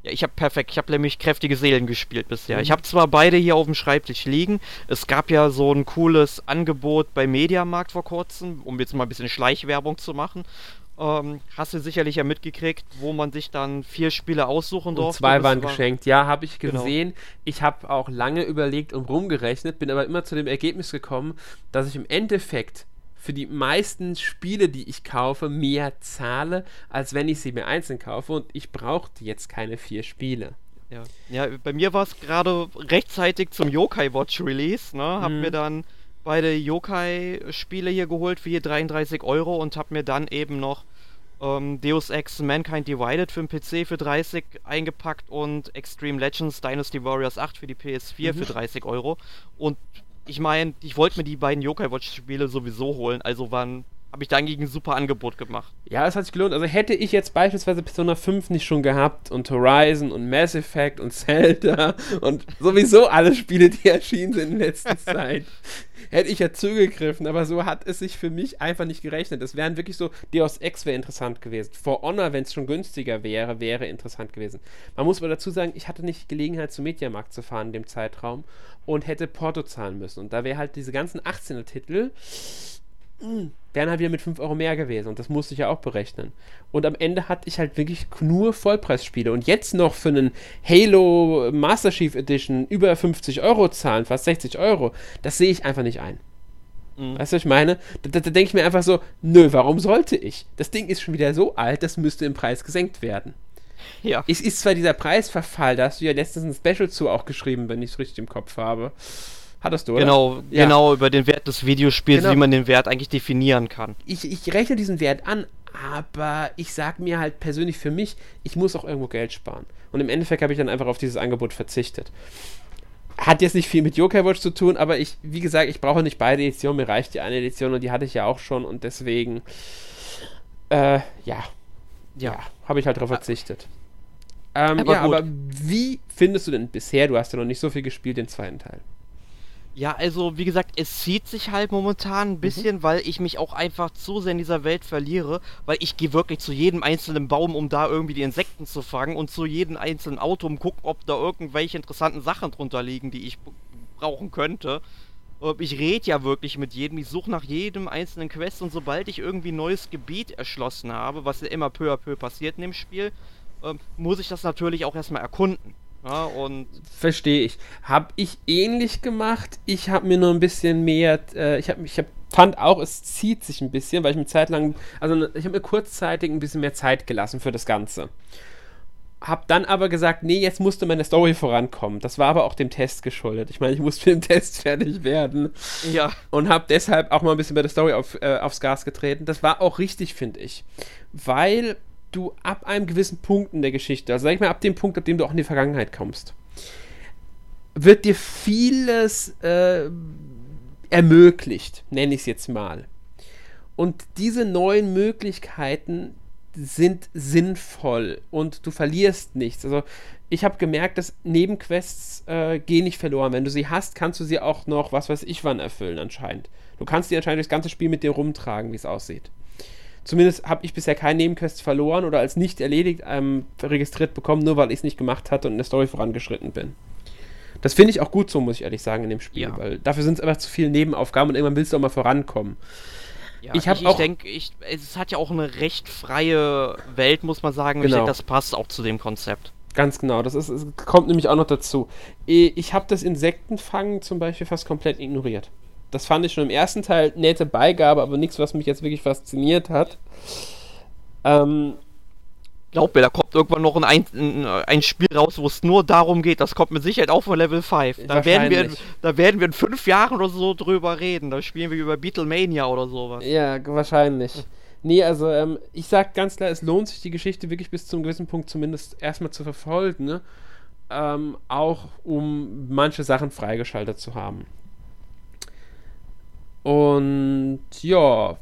Ja, ich habe perfekt. Ich habe nämlich kräftige Seelen gespielt bisher. Mhm. Ich habe zwar beide hier auf dem Schreibtisch liegen. Es gab ja so ein cooles Angebot bei Mediamarkt vor kurzem, um jetzt mal ein bisschen Schleichwerbung zu machen. Ähm, hast du sicherlich ja mitgekriegt, wo man sich dann vier Spiele aussuchen durfte. Und zwei waren war geschenkt, ja, habe ich genau. gesehen. Genau. Ich habe auch lange überlegt und rumgerechnet, bin aber immer zu dem Ergebnis gekommen, dass ich im Endeffekt für die meisten Spiele, die ich kaufe, mehr zahle, als wenn ich sie mir einzeln kaufe. Und ich brauchte jetzt keine vier Spiele. Ja, ja bei mir war es gerade rechtzeitig zum Yokai Watch Release. Ne? Hab mhm. mir dann beide Yokai-Spiele hier geholt für hier 33 Euro und habe mir dann eben noch ähm, Deus Ex Mankind Divided für den PC für 30 eingepackt und Extreme Legends Dynasty Warriors 8 für die PS4 mhm. für 30 Euro. Und ich meine, ich wollte mir die beiden Yokai Watch Spiele sowieso holen, also waren habe ich da eigentlich ein super Angebot gemacht. Ja, es hat sich gelohnt. Also hätte ich jetzt beispielsweise Persona 5 nicht schon gehabt und Horizon und Mass Effect und Zelda und sowieso alle Spiele, die erschienen sind in letzter Zeit, hätte ich ja zugegriffen, aber so hat es sich für mich einfach nicht gerechnet. Es wären wirklich so, Deus Ex wäre interessant gewesen. For Honor, wenn es schon günstiger wäre, wäre interessant gewesen. Man muss aber dazu sagen, ich hatte nicht Gelegenheit, zum Mediamarkt zu fahren in dem Zeitraum und hätte Porto zahlen müssen. Und da wäre halt diese ganzen 18er-Titel wären halt wieder mit 5 Euro mehr gewesen. Und das musste ich ja auch berechnen. Und am Ende hatte ich halt wirklich nur Vollpreisspiele. Und jetzt noch für einen Halo Master Chief Edition über 50 Euro zahlen, fast 60 Euro, das sehe ich einfach nicht ein. Mhm. Weißt du, was ich meine? Da, da, da denke ich mir einfach so, nö, warum sollte ich? Das Ding ist schon wieder so alt, das müsste im Preis gesenkt werden. Ja. Es ist zwar dieser Preisverfall, da hast du ja letztens ein Special zu auch geschrieben, wenn ich es richtig im Kopf habe. Hattest du, oder? Genau, ja. genau, über den Wert des Videospiels, genau. wie man den Wert eigentlich definieren kann. Ich, ich rechne diesen Wert an, aber ich sag mir halt persönlich für mich, ich muss auch irgendwo Geld sparen. Und im Endeffekt habe ich dann einfach auf dieses Angebot verzichtet. Hat jetzt nicht viel mit Yokai Watch zu tun, aber ich, wie gesagt, ich brauche nicht beide Editionen, mir reicht die eine Edition und die hatte ich ja auch schon und deswegen, äh, ja, ja, habe ich halt darauf verzichtet. Ähm, aber ja, gut. aber wie findest du denn bisher, du hast ja noch nicht so viel gespielt, den zweiten Teil? Ja, also wie gesagt, es zieht sich halt momentan ein mhm. bisschen, mhm. weil ich mich auch einfach zu sehr in dieser Welt verliere, weil ich gehe wirklich zu jedem einzelnen Baum, um da irgendwie die Insekten zu fangen und zu jedem einzelnen Auto, um gucken, ob da irgendwelche interessanten Sachen drunter liegen, die ich brauchen könnte. Ich rede ja wirklich mit jedem, ich suche nach jedem einzelnen Quest und sobald ich irgendwie ein neues Gebiet erschlossen habe, was ja immer peu à peu passiert in dem Spiel, ähm, muss ich das natürlich auch erstmal erkunden. Ja, und Verstehe ich. Habe ich ähnlich gemacht. Ich habe mir nur ein bisschen mehr, äh, ich habe ich hab, fand auch, es zieht sich ein bisschen, weil ich mir zeitlang, also ich habe mir kurzzeitig ein bisschen mehr Zeit gelassen für das Ganze. Hab dann aber gesagt, nee, jetzt musste meine Story vorankommen. Das war aber auch dem Test geschuldet. Ich meine, ich musste mit dem Test fertig werden. Ja. Und habe deshalb auch mal ein bisschen bei der Story auf, äh, aufs Gas getreten. Das war auch richtig, finde ich. Weil du ab einem gewissen Punkt in der Geschichte, also sag ich mal ab dem Punkt, ab dem du auch in die Vergangenheit kommst, wird dir vieles äh, ermöglicht, nenne ich es jetzt mal. Und diese neuen Möglichkeiten sind sinnvoll und du verlierst nichts. Also ich habe gemerkt, dass Nebenquests äh, gehen nicht verloren. Wenn du sie hast, kannst du sie auch noch, was weiß ich wann, erfüllen anscheinend. Du kannst die anscheinend das ganze Spiel mit dir rumtragen, wie es aussieht. Zumindest habe ich bisher keinen Nebenquest verloren oder als nicht erledigt ähm, registriert bekommen, nur weil ich es nicht gemacht hatte und in der Story vorangeschritten bin. Das finde ich auch gut so, muss ich ehrlich sagen, in dem Spiel, ja. weil dafür sind es einfach zu viele Nebenaufgaben und irgendwann willst du auch mal vorankommen. Ja, ich, ich, ich denke, es hat ja auch eine recht freie Welt, muss man sagen. Genau. Ich denke, das passt auch zu dem Konzept. Ganz genau, das ist, kommt nämlich auch noch dazu. Ich habe das Insektenfangen zum Beispiel fast komplett ignoriert. Das fand ich schon im ersten Teil nette Beigabe, aber nichts, was mich jetzt wirklich fasziniert hat. Ähm, Glaub mir, da kommt irgendwann noch ein, ein, ein Spiel raus, wo es nur darum geht. Das kommt mit Sicherheit auch von Level 5. Da werden, wir, da werden wir in fünf Jahren oder so drüber reden. Da spielen wir über Beatlemania oder sowas. Ja, wahrscheinlich. Nee, also ähm, ich sag ganz klar, es lohnt sich die Geschichte wirklich bis zu einem gewissen Punkt zumindest erstmal zu verfolgen. Ne? Ähm, auch um manche Sachen freigeschaltet zu haben. Und ja,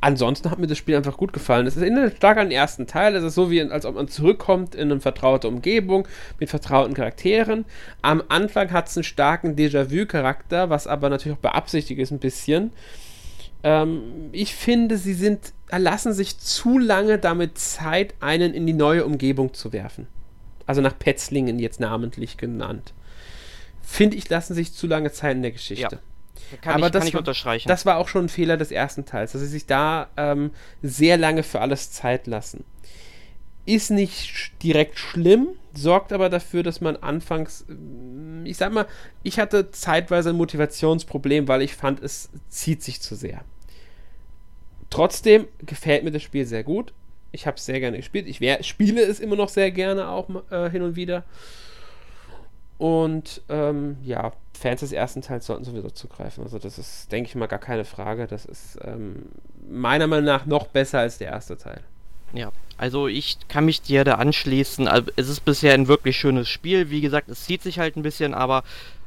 ansonsten hat mir das Spiel einfach gut gefallen. Es erinnert stark an den ersten Teil. Es ist so, wie als ob man zurückkommt in eine vertraute Umgebung mit vertrauten Charakteren. Am Anfang hat es einen starken Déjà-vu-Charakter, was aber natürlich auch beabsichtigt ist ein bisschen. Ähm, ich finde, sie sind, erlassen sich zu lange damit Zeit, einen in die neue Umgebung zu werfen. Also nach Petzlingen jetzt namentlich genannt. Finde ich, lassen sich zu lange Zeit in der Geschichte. Ja. Kann aber ich, das, kann ich war, unterstreichen. das war auch schon ein Fehler des ersten Teils, dass sie sich da ähm, sehr lange für alles Zeit lassen. Ist nicht direkt schlimm, sorgt aber dafür, dass man anfangs, äh, ich sag mal, ich hatte zeitweise ein Motivationsproblem, weil ich fand, es zieht sich zu sehr. Trotzdem gefällt mir das Spiel sehr gut. Ich habe es sehr gerne gespielt. Ich wär, spiele es immer noch sehr gerne auch äh, hin und wieder. Und ähm, ja, Fans des ersten Teils sollten sowieso zugreifen. Also das ist, denke ich mal, gar keine Frage. Das ist ähm, meiner Meinung nach noch besser als der erste Teil. Ja, also ich kann mich dir da anschließen. Also es ist bisher ein wirklich schönes Spiel. Wie gesagt, es zieht sich halt ein bisschen, aber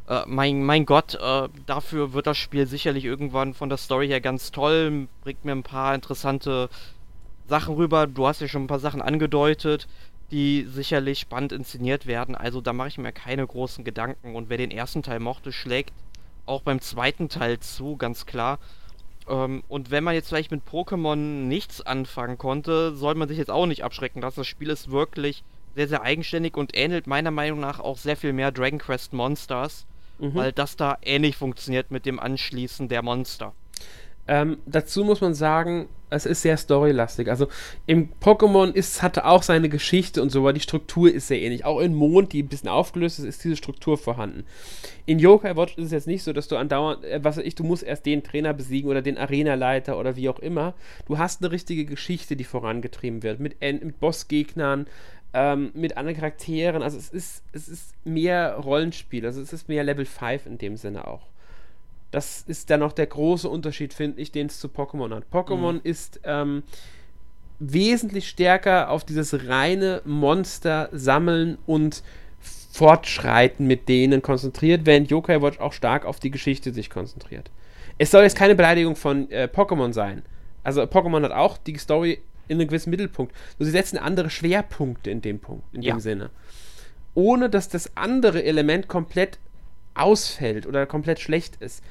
äh, mein, mein Gott, äh, dafür wird das Spiel sicherlich irgendwann von der Story her ganz toll. Bringt mir ein paar interessante Sachen rüber. Du hast ja schon ein paar Sachen angedeutet die sicherlich spannend inszeniert werden. Also da mache ich mir keine großen Gedanken. Und wer den ersten Teil mochte, schlägt auch beim zweiten Teil zu, ganz klar. Ähm, und wenn man jetzt vielleicht mit Pokémon nichts anfangen konnte, soll man sich jetzt auch nicht abschrecken lassen. Das Spiel ist wirklich sehr, sehr eigenständig und ähnelt meiner Meinung nach auch sehr viel mehr Dragon Quest Monsters, mhm. weil das da ähnlich funktioniert mit dem Anschließen der Monster. Ähm, dazu muss man sagen, es ist sehr storylastig. Also im Pokémon ist, hatte auch seine Geschichte und so, aber die Struktur ist sehr ähnlich. Auch in Mond, die ein bisschen aufgelöst ist, ist diese Struktur vorhanden. In Yokai Watch ist es jetzt nicht so, dass du andauernd, äh, was weiß ich, du musst erst den Trainer besiegen oder den Arenaleiter oder wie auch immer. Du hast eine richtige Geschichte, die vorangetrieben wird. Mit, mit Bossgegnern, ähm, mit anderen Charakteren. Also es ist, es ist mehr Rollenspiel. Also es ist mehr Level 5 in dem Sinne auch. Das ist dann noch der große Unterschied, finde ich, den es zu Pokémon hat. Pokémon mhm. ist ähm, wesentlich stärker auf dieses reine Monster sammeln und Fortschreiten mit denen konzentriert, während Yokai Watch auch stark auf die Geschichte sich konzentriert. Es soll jetzt keine Beleidigung von äh, Pokémon sein. Also Pokémon hat auch die Story in einem gewissen Mittelpunkt. Nur sie setzen andere Schwerpunkte in dem Punkt, in ja. dem Sinne. Ohne dass das andere Element komplett ausfällt oder komplett schlecht ist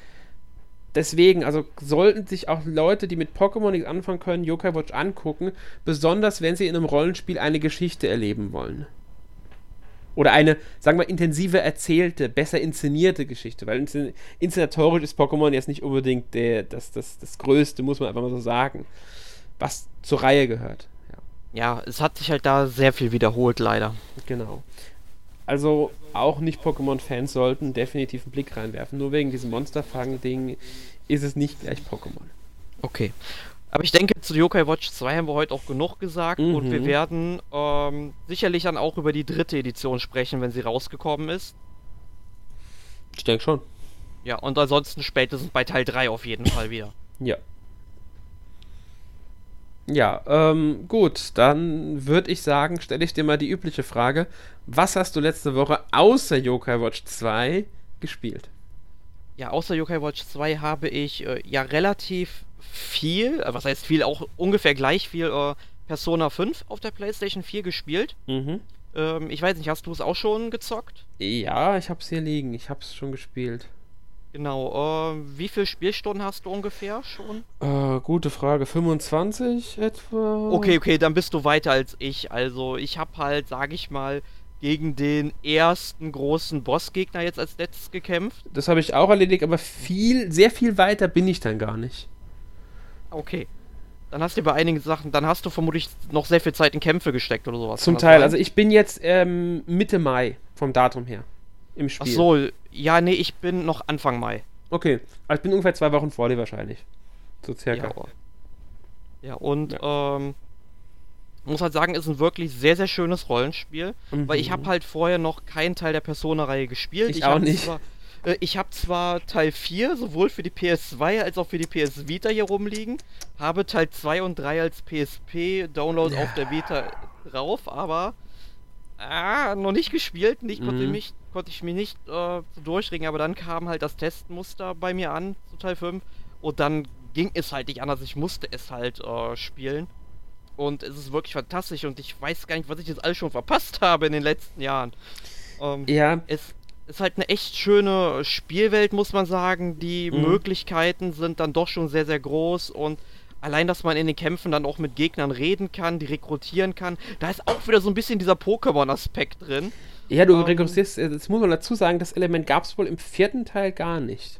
deswegen, also sollten sich auch Leute, die mit Pokémon nichts anfangen können, Yokai Watch angucken, besonders wenn sie in einem Rollenspiel eine Geschichte erleben wollen. Oder eine, sagen wir, intensive erzählte, besser inszenierte Geschichte, weil inszenatorisch ist Pokémon jetzt nicht unbedingt der, das, das, das Größte, muss man einfach mal so sagen, was zur Reihe gehört. Ja. ja, es hat sich halt da sehr viel wiederholt, leider. Genau. Also auch nicht Pokémon-Fans sollten definitiv einen Blick reinwerfen. Nur wegen diesem Monsterfangen-Ding ist es nicht gleich Pokémon. Okay. Aber ich denke, zu Yokai Watch 2 haben wir heute auch genug gesagt mhm. und wir werden ähm, sicherlich dann auch über die dritte Edition sprechen, wenn sie rausgekommen ist. Ich denke schon. Ja, und ansonsten spätestens bei Teil 3 auf jeden Fall wieder. Ja. Ja, ähm, gut, dann würde ich sagen, stelle ich dir mal die übliche Frage. Was hast du letzte Woche außer Yokai Watch 2 gespielt? Ja, außer Yokai Watch 2 habe ich äh, ja relativ viel, äh, was heißt viel, auch ungefähr gleich viel äh, Persona 5 auf der PlayStation 4 gespielt. Mhm. Ähm, ich weiß nicht, hast du es auch schon gezockt? Ja, ich habe es hier liegen. Ich habe es schon gespielt. Genau, äh, wie viele Spielstunden hast du ungefähr schon? Äh, gute Frage, 25 etwa? Okay, okay, dann bist du weiter als ich. Also ich habe halt, sag ich mal, gegen den ersten großen Bossgegner jetzt als letztes gekämpft. Das habe ich auch erledigt, aber viel, sehr viel weiter bin ich dann gar nicht. Okay. Dann hast du bei einigen Sachen, dann hast du vermutlich noch sehr viel Zeit in Kämpfe gesteckt oder sowas. Zum Teil, sein? also ich bin jetzt ähm, Mitte Mai vom Datum her im Spiel. Ach so, ja, nee, ich bin noch Anfang Mai. Okay, also ich bin ungefähr zwei Wochen vor dir wahrscheinlich. So circa. Ja, ja und ja. Ähm, muss halt sagen, ist ein wirklich sehr, sehr schönes Rollenspiel, Mhm. weil ich habe halt vorher noch keinen Teil der Persona-Reihe gespielt. Ich hab auch nicht. Zwar, äh, ich habe zwar Teil 4 sowohl für die PS2 als auch für die PS Vita hier rumliegen, habe Teil 2 und 3 als PSP-Download Ja. auf der Vita drauf, aber ah, noch nicht gespielt, nicht, konnte, Mhm. mich, konnte ich mich nicht äh, durchringen, aber dann kam halt das Testmuster bei mir an zu Teil 5 und dann ging es halt nicht anders, ich musste es halt äh, spielen. Und es ist wirklich fantastisch und ich weiß gar nicht, was ich jetzt alles schon verpasst habe in den letzten Jahren. Ähm, Ja, es ist halt eine echt schöne Spielwelt, muss man sagen. Die Mhm. Möglichkeiten sind dann doch schon sehr, sehr groß und allein, dass man in den Kämpfen dann auch mit Gegnern reden kann, die rekrutieren kann, da ist auch wieder so ein bisschen dieser Pokémon-Aspekt drin. Ja, du Ähm, rekrutierst, äh, das muss man dazu sagen, das Element gab es wohl im vierten Teil gar nicht.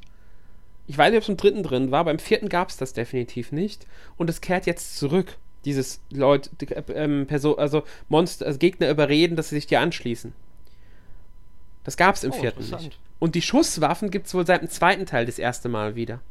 Ich weiß nicht, ob es im dritten drin war, beim vierten gab es das definitiv nicht. Und es kehrt jetzt zurück. Dieses Leute, äh, ähm, Perso also Monster, also Gegner überreden, dass sie sich dir anschließen. Das gab es im Oh, vierten nicht. Und die Schusswaffen gibt es wohl seit dem zweiten Teil das erste Mal wieder.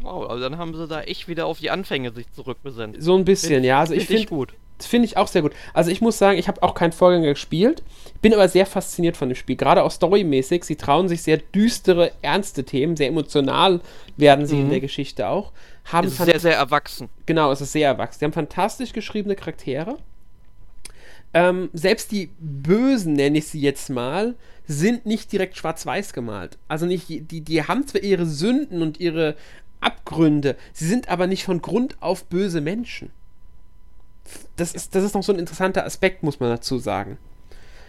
Wow, also dann haben sie da echt wieder auf die Anfänge sich zurückbesendet. So ein bisschen, ja. Also ich Find finde gut. Das finde ich auch sehr gut. Also ich muss sagen, ich habe auch keinen Vorgänger gespielt, bin aber sehr fasziniert von dem Spiel. Gerade auch storymäßig. Sie trauen sich sehr düstere, ernste Themen, sehr emotional werden sie in Mhm. der Geschichte auch. Haben Es ist sehr, sehr erwachsen. genau, es ist sehr erwachsen. Sie haben fantastisch geschriebene Charaktere. Ähm, selbst die Bösen, nenne ich sie jetzt mal, sind nicht direkt schwarz-weiß gemalt. Also nicht, die, die haben zwar ihre Sünden und ihre Abgründe, sie sind aber nicht von Grund auf böse Menschen. Das ist, das ist noch so ein interessanter Aspekt, muss man dazu sagen.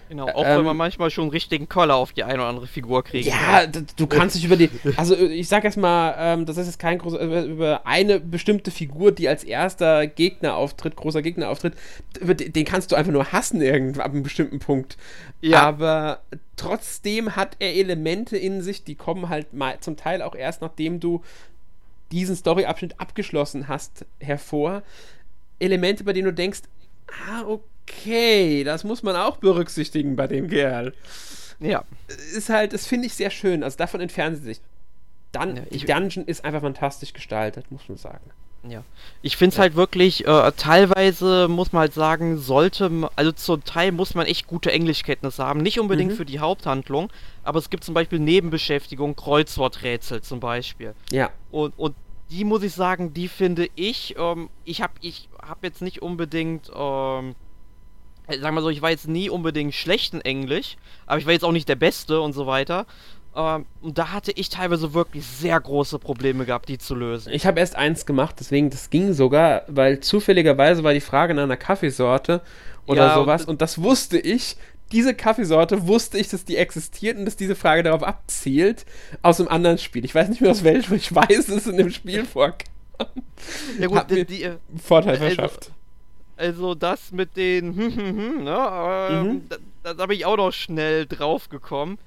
Genau, auch Ähm, wenn man manchmal schon einen richtigen Koller auf die eine oder andere Figur kriegt. Ja, d- du kannst dich über die. Also, äh, ich sag jetzt mal, ähm, das ist jetzt kein großer. Über, über eine bestimmte Figur, die als erster Gegner auftritt, großer Gegner auftritt, den kannst du einfach nur hassen, irgendwann ab einem bestimmten Punkt. Ja. Aber trotzdem hat er Elemente in sich, die kommen halt mal zum Teil auch erst, nachdem du diesen Storyabschnitt abgeschlossen hast, hervor. Elemente, bei denen du denkst, ah, okay, das muss man auch berücksichtigen bei dem Kerl ja. ist halt, das finde ich sehr schön. Also davon entfernen sie sich. Dann, Ja, die Dungeon ist einfach fantastisch gestaltet, muss man sagen. Ja. Ich finde es halt wirklich, äh, teilweise muss man halt sagen, sollte, also zum Teil muss man echt gute Englischkenntnisse haben. Nicht unbedingt Mhm. für die Haupthandlung, aber es gibt zum Beispiel Nebenbeschäftigung, Kreuzworträtsel zum Beispiel. Ja. Und, und die muss ich sagen, die finde ich, ähm, ich habe ich hab jetzt nicht unbedingt, ähm, äh, sag mal so, ich war jetzt nie unbedingt schlecht in Englisch, aber ich war jetzt auch nicht der Beste und so weiter. Ähm, und da hatte ich teilweise wirklich sehr große Probleme gehabt, die zu lösen. Ich habe erst eins gemacht, deswegen, das ging sogar, weil zufälligerweise war die Frage nach einer Kaffeesorte oder Ja, und sowas d- und das wusste ich. Diese Kaffeesorte wusste ich, dass die existiert und dass diese Frage darauf abzielt aus einem anderen Spiel. Ich weiß nicht mehr aus welchem, ich weiß, dass es in dem Spiel vorkam. Ja gut, Hat mir- die, die, äh, Vorteil Also- verschafft. Also das mit den hm, hm, hm, ne, ähm, Mhm. da, da, bin ich auch noch schnell drauf gekommen.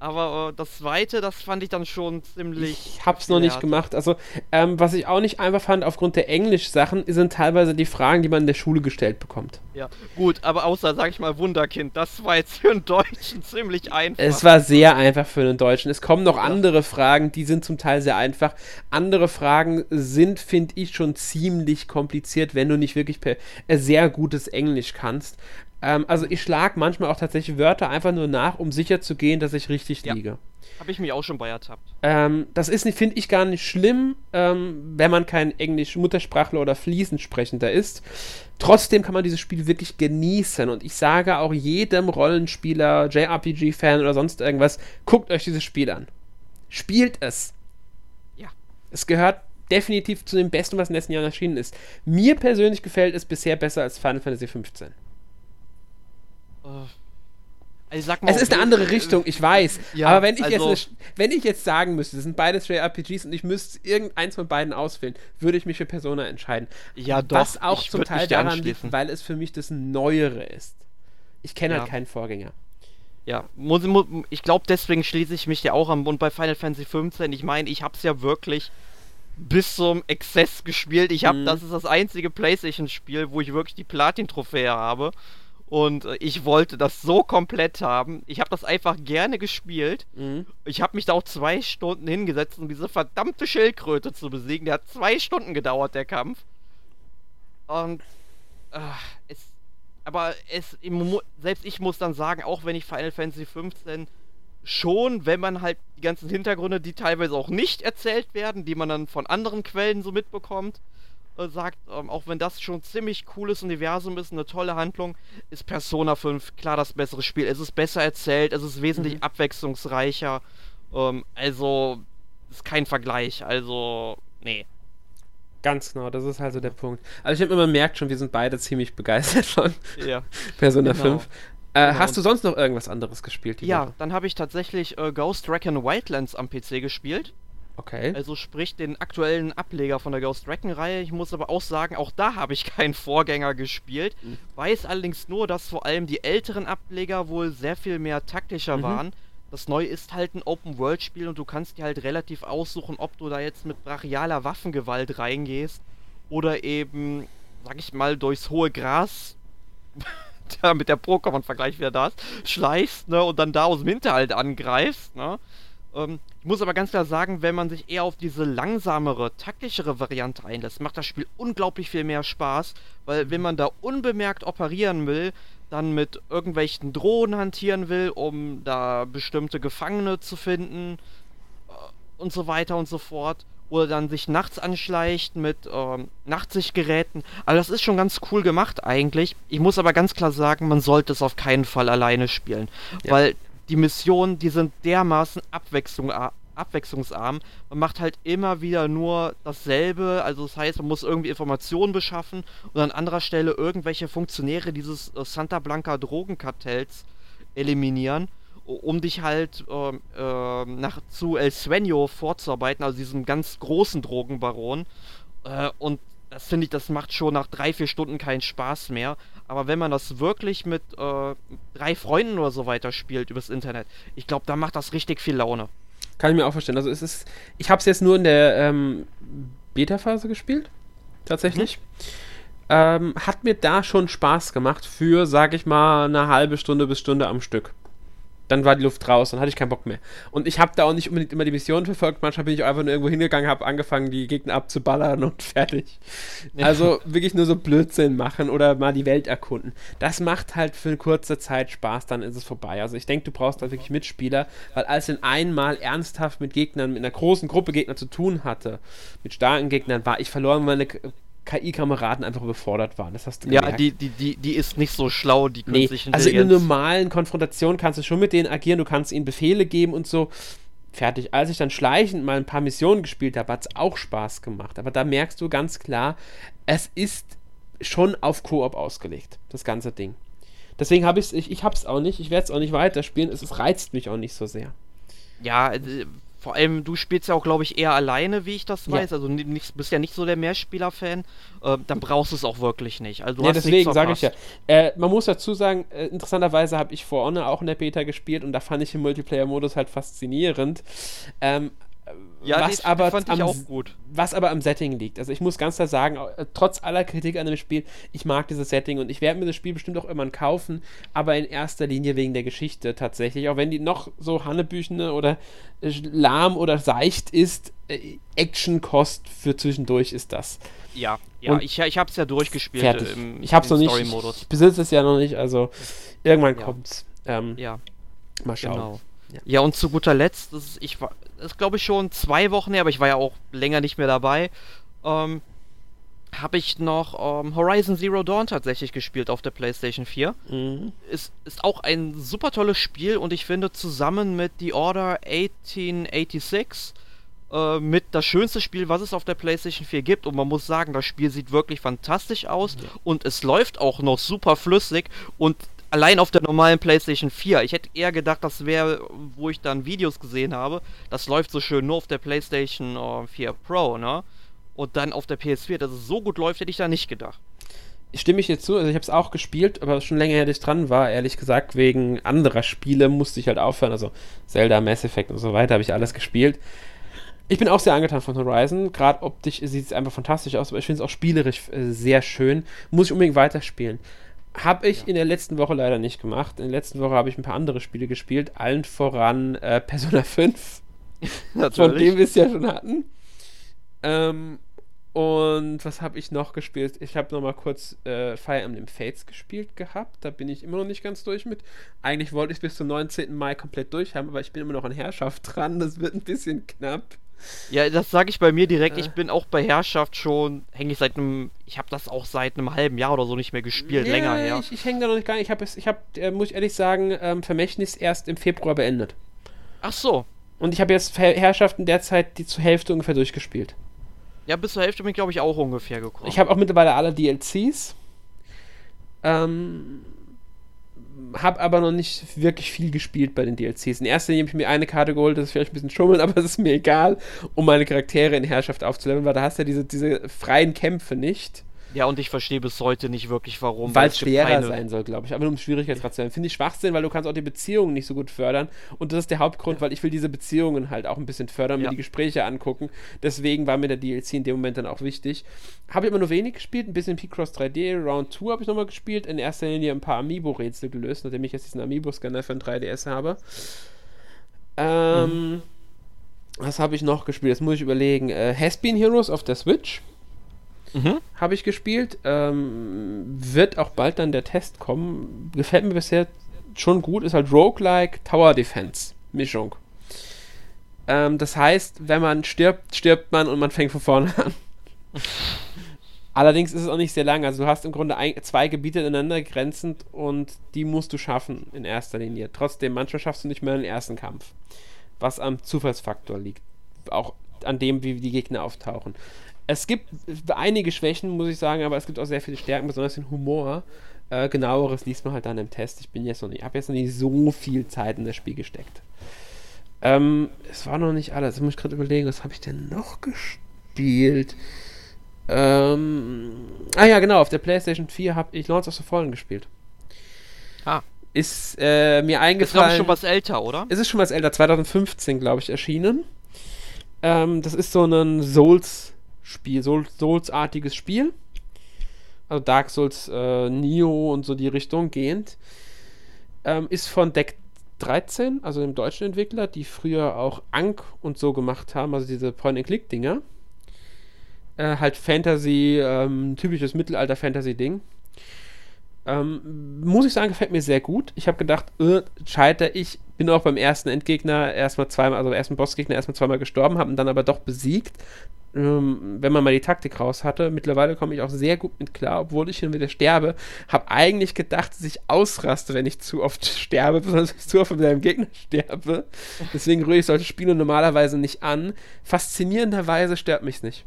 Aber äh, das zweite, das fand ich dann schon ziemlich. Ich hab's noch nicht gemacht. Also, ähm, was ich auch nicht einfach fand, aufgrund der Englisch-Sachen, sind teilweise die Fragen, die man in der Schule gestellt bekommt. Ja, gut, aber außer, sag ich mal, Wunderkind, das war jetzt für einen Deutschen ziemlich einfach. Es war sehr einfach für einen Deutschen. Es kommen noch andere Fragen, die sind zum Teil sehr einfach. Andere Fragen sind, finde ich, schon ziemlich kompliziert, wenn du nicht wirklich per, äh, sehr gutes Englisch kannst. Ähm, also ich schlage manchmal auch tatsächlich Wörter einfach nur nach, um sicher zu gehen, dass ich richtig ja. liege. Habe ich mich auch schon bei ertappt. Ähm, das ist, finde ich, gar nicht schlimm, ähm, wenn man kein Englisch-Muttersprachler oder fließend sprechender ist. Trotzdem kann man dieses Spiel wirklich genießen. Und ich sage auch jedem Rollenspieler, JRPG-Fan oder sonst irgendwas, guckt euch dieses Spiel an. Spielt es. Ja. Es gehört definitiv zu dem Besten, was in den letzten Jahren erschienen ist. Mir persönlich gefällt es bisher besser als Final Fantasy XV also sag mal, Es ist eine andere Richtung, ich weiß. Ja, aber wenn ich, also- jetzt, eine- wenn ich jetzt sagen müsste, das sind beides JRPGs und ich müsste irgendeins von beiden auswählen, würde ich mich für Persona entscheiden. Ja, doch. Was auch zum Teil daran liegt, weil es für mich das Neuere ist. Ich kenne Ja. halt keinen Vorgänger. Ja, muss, mu- ich glaube, deswegen schließe ich mich ja auch an. Und bei Final Fantasy 15, ich meine, ich habe es ja wirklich bis zum Exzess gespielt. Ich habe, Mhm. das ist das einzige PlayStation-Spiel, wo ich wirklich die Platin-Trophäe habe. Und äh, ich wollte das so komplett haben. Ich habe das einfach gerne gespielt. Mhm. Ich habe mich da auch zwei Stunden hingesetzt, um diese verdammte Schildkröte zu besiegen. Der hat zwei Stunden gedauert, der Kampf. Und ach, es, aber es, selbst ich muss dann sagen, auch wenn ich Final Fantasy 15 schon, wenn man halt die ganzen Hintergründe, die teilweise auch nicht erzählt werden, die man dann von anderen Quellen so mitbekommt, äh, sagt, ähm, auch wenn das schon ziemlich cooles Universum ist, eine tolle Handlung, ist Persona 5 klar das bessere Spiel. Es ist besser erzählt, es ist wesentlich mhm. abwechslungsreicher. Ähm, also, ist kein Vergleich. Also, nee. Ganz genau, das ist also der Punkt. Also ich habe immer merkt schon, wir sind beide ziemlich begeistert von ja. Persona genau. 5. Äh, genau. Hast du sonst noch irgendwas anderes gespielt? ja, Woche? dann habe ich tatsächlich äh, Ghost Recon Wildlands am PC gespielt. Okay. Also sprich den aktuellen Ableger von der Ghost Recon-Reihe. Ich muss aber auch sagen, auch da habe ich keinen Vorgänger gespielt. Mhm. Weiß allerdings nur, dass vor allem die älteren Ableger wohl sehr viel mehr taktischer mhm. waren. Das Neue ist halt ein Open-World-Spiel und du kannst dir halt relativ aussuchen, ob du da jetzt mit brachialer Waffengewalt reingehst oder eben, sag ich mal, durchs hohe Gras da mit der Pokémon-Vergleich wieder da ist, schleichst, ne, und dann da aus dem Hinterhalt angreifst, ne. Ähm, ich muss aber ganz klar sagen, wenn man sich eher auf diese langsamere, taktischere Variante einlässt, macht das Spiel unglaublich viel mehr Spaß, weil wenn man da unbemerkt operieren will, dann mit irgendwelchen Drohnen hantieren will, um da bestimmte Gefangene zu finden äh, und so weiter und so fort, oder dann sich nachts anschleicht mit ähm, Nachtsichtgeräten. Also das ist schon ganz cool gemacht eigentlich. Ich muss aber ganz klar sagen, man sollte es auf keinen Fall alleine spielen, ja. weil die Missionen, die sind dermaßen Abwechslung, abwechslungsarm. Man macht halt immer wieder nur dasselbe. Also das heißt, man muss irgendwie Informationen beschaffen und an anderer Stelle irgendwelche Funktionäre dieses äh, Santa Blanca Drogenkartells eliminieren, um dich halt äh, äh, nach zu El Sueño vorzuarbeiten, also diesem ganz großen Drogenbaron. Äh, und das finde ich, das macht schon nach drei, vier Stunden keinen Spaß mehr. Aber wenn man das wirklich mit äh, drei Freunden oder so weiter spielt übers Internet, ich glaube, da macht das richtig viel Laune. Kann ich mir auch verstehen. Also es ist, ich habe es jetzt nur in der ähm, Beta-Phase gespielt, tatsächlich. Mhm. Ähm, hat mir da schon Spaß gemacht für, sag ich mal, eine halbe Stunde bis Stunde am Stück dann war die Luft raus, dann hatte ich keinen Bock mehr. Und ich habe da auch nicht unbedingt immer die Mission verfolgt, manchmal bin ich einfach nur irgendwo hingegangen, habe angefangen, die Gegner abzuballern und fertig. Ja. Also wirklich nur so Blödsinn machen oder mal die Welt erkunden. Das macht halt für eine kurze Zeit Spaß, dann ist es vorbei. Also ich denke, du brauchst da wirklich Mitspieler, weil als ich einmal ernsthaft mit Gegnern, mit einer großen Gruppe Gegner zu tun hatte, mit starken Gegnern, war ich verloren, meine KI-Kameraden einfach überfordert waren. Das hast du gemerkt. Ja, die, die, die, die ist nicht so schlau, die künstliche nee, Also in einer normalen Konfrontation kannst du schon mit denen agieren, du kannst ihnen Befehle geben und so. Fertig. Als ich dann schleichend mal ein paar Missionen gespielt habe, hat es auch Spaß gemacht. Aber da merkst du ganz klar, es ist schon auf Koop ausgelegt, das ganze Ding. Deswegen habe ich ich, ich habe es auch nicht, ich werde es auch nicht weiterspielen, es, es reizt mich auch nicht so sehr. Ja, äh, vor allem, du spielst ja auch, glaube ich, eher alleine, wie ich das weiß. Ja. Also nicht, bist ja nicht so der Mehrspieler-Fan. Äh, dann brauchst du es auch wirklich nicht. Also, ja, deswegen sage ich ja. Äh, man muss dazu sagen, äh, interessanterweise habe ich For Honor auch in der Beta gespielt und da fand ich den Multiplayer-Modus halt faszinierend. Ähm, ja, was, aber am, was aber am Setting liegt. Also ich muss ganz klar sagen, äh, trotz aller Kritik an dem Spiel, ich mag dieses Setting und ich werde mir das Spiel bestimmt auch irgendwann kaufen, aber in erster Linie wegen der Geschichte tatsächlich. Auch wenn die noch so Hannebüchene oder äh, lahm oder seicht ist, äh, Action-Kost für zwischendurch ist das. Ja, ja, und ich, ich habe es ja durchgespielt fertig. im, ich hab's noch nicht, ich besitze es ja noch nicht, also irgendwann ja. kommt's. Ähm, ja. Mal schauen. Genau. Ja. ja, und zu guter Letzt, das ist, ich war, ist glaube ich schon zwei Wochen her, aber ich war ja auch länger nicht mehr dabei. Ähm, habe ich noch ähm, Horizon Zero Dawn tatsächlich gespielt auf der PlayStation 4. Mhm. Ist, ist auch ein super tolles Spiel und ich finde zusammen mit The Order 1886 äh, mit das schönste Spiel, was es auf der PlayStation 4 gibt. Und man muss sagen, das Spiel sieht wirklich fantastisch aus ja. und es läuft auch noch super flüssig und allein auf der normalen PlayStation 4. Ich hätte eher gedacht, das wäre, wo ich dann Videos gesehen habe, das läuft so schön nur auf der PlayStation äh, 4 Pro, ne? Und dann auf der PS4, dass es so gut läuft, hätte ich da nicht gedacht. Stimme ich dir zu, also ich habe es auch gespielt, aber schon länger her, ich dran war, ehrlich gesagt, wegen anderer Spiele musste ich halt aufhören, also Zelda, Mass Effect und so weiter, habe ich alles gespielt. Ich bin auch sehr angetan von Horizon, gerade optisch sieht es einfach fantastisch aus, aber ich finde es auch spielerisch äh, sehr schön, muss ich unbedingt weiterspielen. Habe ich ja. in der letzten Woche leider nicht gemacht. In der letzten Woche habe ich ein paar andere Spiele gespielt, allen voran äh, Persona 5, von dem wir es ja schon hatten. Ähm, Und was habe ich noch gespielt? Ich habe noch mal kurz äh, Fire Emblem Fates gespielt gehabt. Da bin ich immer noch nicht ganz durch mit. Eigentlich wollte ich es bis zum 19. Mai komplett durch haben, aber ich bin immer noch an Herrschaft dran. Das wird ein bisschen knapp. Ja, das sage ich bei mir direkt. Ich bin auch bei Herrschaft schon, hänge ich seit einem, ich habe das auch seit einem halben Jahr oder so nicht mehr gespielt, Ja, länger her. Ich, ich hänge da noch nicht gar nicht. Ich habe, ich hab, äh, muss ich ehrlich sagen, ähm, Vermächtnis erst im Februar beendet. Ach so. Und ich habe jetzt Herrschaften derzeit die zur Hälfte ungefähr durchgespielt. Ja, bis zur Hälfte bin ich, glaube ich, auch ungefähr gekommen. Ich habe auch mittlerweile alle DLCs. Ähm, habe aber noch nicht wirklich viel gespielt bei den DLCs. In erster Linie habe ich mir eine Karte geholt, das ist vielleicht ein bisschen schummeln, aber es ist mir egal, um meine Charaktere in Herrschaft aufzuleveln, weil da hast du ja diese, diese freien Kämpfe nicht. Ja, und ich verstehe bis heute nicht wirklich, warum. Weil es schwerer keine- sein soll, glaube ich. Aber nur um Schwierigkeitsgrad zu sein. Finde ich Schwachsinn, weil du kannst auch die Beziehungen nicht so gut fördern. Und das ist der Hauptgrund, weil ich will diese Beziehungen halt auch ein bisschen fördern, mir Ja. die Gespräche angucken. Deswegen war mir der DLC in dem Moment dann auch wichtig. Habe ich immer nur wenig gespielt, ein bisschen P-Cross 3D, Round 2 habe ich nochmal gespielt. In erster Linie ein paar Amiibo-Rätsel gelöst, nachdem ich jetzt diesen Amiibo-Scanner für ein 3DS habe. Ähm, was habe ich noch gespielt? Das muss ich überlegen. Äh, Has-Been Heroes auf der Switch Mhm. habe ich gespielt. Ähm, wird auch bald dann der Test kommen. Gefällt mir bisher schon gut. Ist halt Roguelike Tower Defense Mischung. Ähm, das heißt, wenn man stirbt, stirbt man und man fängt von vorne an. Allerdings ist es auch nicht sehr lang. Also du hast im Grunde ein, zwei Gebiete ineinander grenzend und die musst du schaffen in erster Linie. Trotzdem, manchmal schaffst du nicht mehr den ersten Kampf. Was am Zufallsfaktor liegt. Auch an dem, wie die Gegner auftauchen. Es gibt einige Schwächen, muss ich sagen, aber es gibt auch sehr viele Stärken, besonders den Humor. Äh, genaueres liest man halt dann im Test. Ich bin jetzt noch nicht, habe jetzt noch nicht so viel Zeit in das Spiel gesteckt. Ähm, es war noch nicht alles. Ich muss gerade überlegen, was habe ich denn noch gespielt? Ähm, ah ja, genau, auf der PlayStation 4 habe ich Lords of the Fallen gespielt. Ah. Ist äh, mir Ist, eingefallen. ich, schon was älter, oder? Es ist schon was älter, 2015, glaube ich, erschienen. Ähm, das ist so ein Souls-Spiel, Soul- Souls-artiges Spiel. Also Dark Souls, äh, Neo und so die Richtung gehend. Ähm, ist von Deck 13, also dem deutschen Entwickler, die früher auch Ankh und so gemacht haben, also diese Point-and-Click-Dinger. Äh, halt Fantasy, ähm, typisches Mittelalter-Fantasy-Ding. Ähm, muss ich sagen, gefällt mir sehr gut. Ich habe gedacht, äh, scheiter ich. Bin auch beim ersten Endgegner erstmal zweimal, also ersten Bossgegner erstmal zweimal gestorben, habe ihn dann aber doch besiegt. Ähm, wenn man mal die Taktik raus hatte. Mittlerweile komme ich auch sehr gut mit klar, obwohl ich hin wieder sterbe. Habe eigentlich gedacht, dass ich ausraste, wenn ich zu oft sterbe, besonders wenn ich zu oft mit einem Gegner sterbe. Deswegen rühre ich solche Spiele normalerweise nicht an. Faszinierenderweise stört mich's nicht.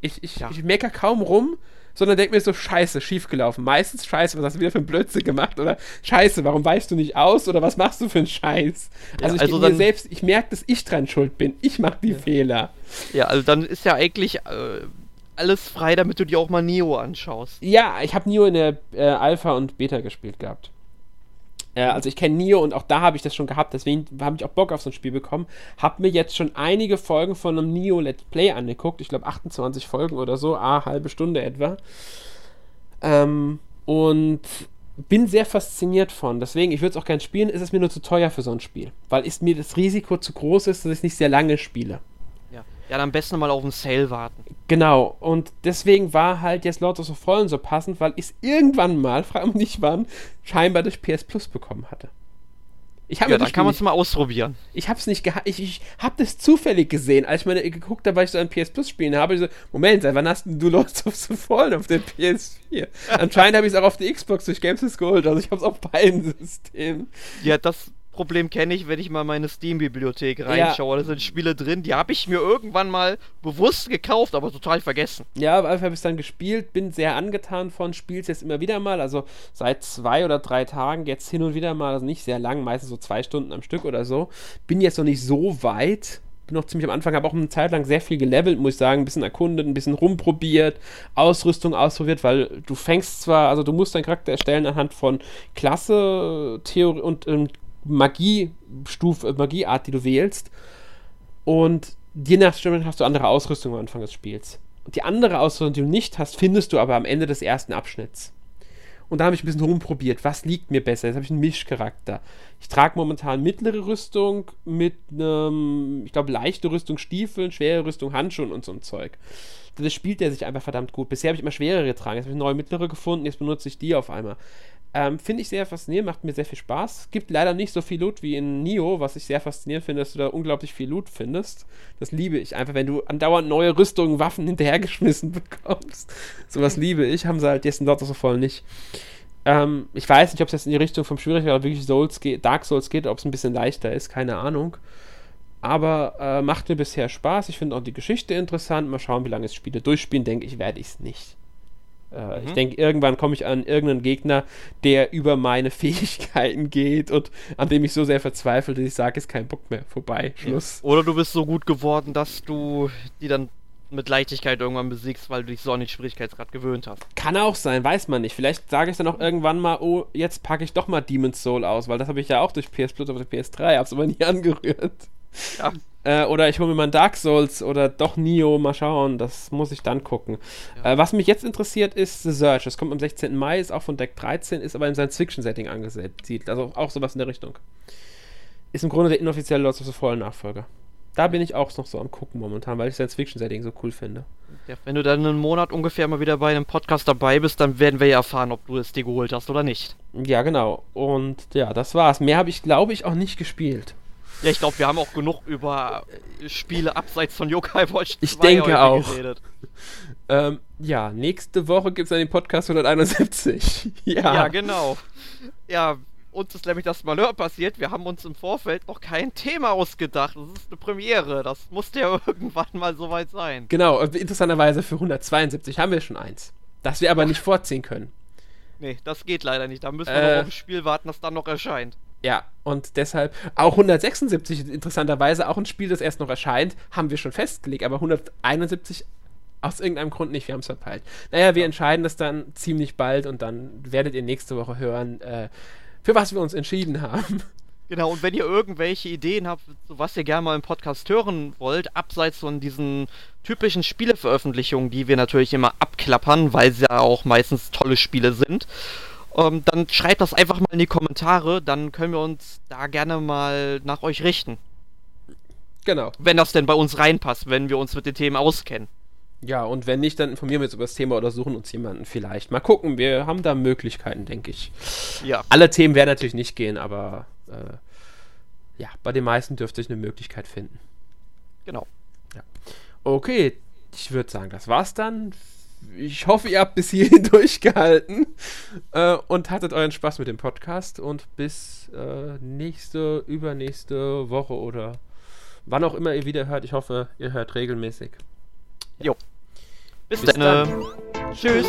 Ich, ich, Ja. ich mecker kaum rum, sondern denke mir so, scheiße, schiefgelaufen. Meistens scheiße, was hast du wieder für ein Blödsinn gemacht? Oder scheiße, warum weichst du nicht aus? Oder was machst du für einen Scheiß? Ja, also ich also mir selbst, ich merke, dass ich dran schuld bin. Ich mache die Fehler. Ja, also dann ist ja eigentlich äh, alles frei, damit du dir auch mal Neo anschaust. Ja, ich habe Nio in der äh, Alpha und Beta gespielt gehabt. Äh, also ich kenne Nio und auch da habe ich das schon gehabt, deswegen habe ich auch Bock auf so ein Spiel bekommen. Habe mir jetzt schon einige Folgen von einem Nio Let's Play angeguckt, ich glaube 28 Folgen oder so, a halbe Stunde etwa. Ähm, und bin sehr fasziniert von. Deswegen, ich würde es auch gerne spielen, ist es mir nur zu teuer für so ein Spiel. Weil ist mir das Risiko zu groß ist, dass ich nicht sehr lange spiele. Ja, dann am besten mal auf den Sale warten. Genau, und deswegen war halt jetzt Lords of the Fallen so passend, weil ich es irgendwann mal, frag mich nicht wann, scheinbar durch PS Plus bekommen hatte. Ich habe Ja, dann das kann man es mal ausprobieren. ich hab's nicht gehabt, ich, ich hab das zufällig gesehen, als ich meine geguckt habe, weil ich so ein PS Plus spielen habe, ich so, Moment, seit wann hast denn du Lords of the Fallen auf der PS4? Anscheinend habe ich es auch auf der Xbox durch Games Gold, also ich hab's auf beiden Systemen. Ja, das Problem kenne ich, wenn ich mal in meine Steam-Bibliothek reinschaue. Da sind Spiele drin, die habe ich mir irgendwann mal bewusst gekauft, aber total vergessen. Ja, auf jeden Fall habe ich dann gespielt, bin sehr angetan von, spiel's jetzt immer wieder mal, also seit zwei oder drei Tagen, jetzt hin und wieder mal, also nicht sehr lang, meistens so zwei Stunden am Stück oder so. Bin jetzt noch nicht so weit, bin noch ziemlich am Anfang, habe auch eine Zeit lang sehr viel gelevelt, muss ich sagen, ein bisschen erkundet, ein bisschen rumprobiert, Ausrüstung ausprobiert, weil du fängst zwar, also du musst deinen Charakter erstellen anhand von Klasse, Theorie und ähm, Magiestufe, Magieart, die du wählst. Und je nach Stimmung hast du andere Ausrüstung am Anfang des Spiels. Und die andere Ausrüstung, die du nicht hast, findest du aber am Ende des ersten Abschnitts. Und da habe ich ein bisschen rumprobiert, was liegt mir besser. Jetzt habe ich einen Mischcharakter. Ich trage momentan mittlere Rüstung mit einem, ich glaube, leichte Rüstung Stiefeln, schwere Rüstung Handschuhen und so ein Zeug. Das spielt der sich einfach verdammt gut. Bisher habe ich immer schwerere getragen. Jetzt habe ich neue mittlere gefunden, jetzt benutze ich die auf einmal. Ähm, finde ich sehr faszinierend, macht mir sehr viel Spaß. Gibt leider nicht so viel Loot wie in Nio, was ich sehr faszinierend finde, dass du da unglaublich viel Loot findest. Das liebe ich einfach, wenn du andauernd neue Rüstungen, Waffen hinterhergeschmissen bekommst. Sowas liebe ich, haben sie halt jetzt in dort so voll nicht. Ähm, ich weiß nicht, ob es jetzt in die Richtung vom Schwierigkeit wirklich Souls geht, Dark Souls geht, ob es ein bisschen leichter ist, keine Ahnung. Aber äh, macht mir bisher Spaß. Ich finde auch die Geschichte interessant. Mal schauen, wie lange ich spiele. Durchspielen, denke ich, werde ich es nicht. Äh, mhm. Ich denke, irgendwann komme ich an irgendeinen Gegner, der über meine Fähigkeiten geht und an dem ich so sehr verzweifle, dass ich sage, ist kein Bock mehr. Vorbei. Schluss. Ja. Oder du bist so gut geworden, dass du die dann mit Leichtigkeit irgendwann besiegst, weil du dich so an den Schwierigkeitsgrad gewöhnt hast. Kann auch sein, weiß man nicht. Vielleicht sage ich dann auch irgendwann mal, oh, jetzt packe ich doch mal Demon's Soul aus, weil das habe ich ja auch durch PS Plus auf der PS3, habe es aber nie angerührt. Ja. Äh, oder ich hole mir mal Dark Souls oder doch Nio, mal schauen, das muss ich dann gucken. Ja. Äh, was mich jetzt interessiert ist The Search. Das kommt am 16. Mai, ist auch von Deck 13, ist aber im Science-Fiction-Setting angesiedelt. Also auch sowas in der Richtung. Ist im Grunde der inoffizielle Lords of the Fallen Nachfolger. Da bin ich auch noch so am gucken momentan, weil ich Science-Fiction-Setting so cool finde. Ja, wenn du dann einen Monat ungefähr mal wieder bei einem Podcast dabei bist, dann werden wir ja erfahren, ob du es dir geholt hast oder nicht. Ja, genau. Und ja, das war's. Mehr habe ich, glaube ich, auch nicht gespielt. Ja, ich glaube, wir haben auch genug über Spiele abseits von Yokai Watch 2 Ich denke auch. Ähm, ja, nächste Woche gibt es dann den Podcast 171. ja. ja, genau. Ja, uns ist nämlich das Malheur passiert. Wir haben uns im Vorfeld noch kein Thema ausgedacht. Das ist eine Premiere. Das musste ja irgendwann mal soweit sein. Genau, interessanterweise für 172 haben wir schon eins. Das wir aber nicht vorziehen können. Nee, das geht leider nicht. Da müssen wir äh, noch auf ein Spiel warten, das dann noch erscheint. Ja, und deshalb auch 176 interessanterweise auch ein Spiel, das erst noch erscheint, haben wir schon festgelegt, aber 171 aus irgendeinem Grund nicht, wir haben es verpeilt. Naja, wir ja. entscheiden das dann ziemlich bald und dann werdet ihr nächste Woche hören, äh, für was wir uns entschieden haben. Genau, und wenn ihr irgendwelche Ideen habt, was ihr gerne mal im Podcast hören wollt, abseits von diesen typischen Spieleveröffentlichungen, die wir natürlich immer abklappern, weil sie ja auch meistens tolle Spiele sind, ähm, dann schreibt das einfach mal in die Kommentare, dann können wir uns da gerne mal nach euch richten. Genau. Wenn das denn bei uns reinpasst, wenn wir uns mit den Themen auskennen. Ja, und wenn nicht, dann informieren wir uns über das Thema oder suchen uns jemanden vielleicht. Mal gucken, wir haben da Möglichkeiten, denke ich. Ja. Alle Themen werden natürlich nicht gehen, aber äh, ja, bei den meisten dürfte ich eine Möglichkeit finden. Genau. Ja. Okay, ich würde sagen, das war's dann ich hoffe, ihr habt bis hierhin durchgehalten äh, und hattet euren Spaß mit dem Podcast. Und bis äh, nächste, übernächste Woche oder wann auch immer ihr wieder hört. Ich hoffe, ihr hört regelmäßig. Jo. Bis, bis dann. dann. Tschüss.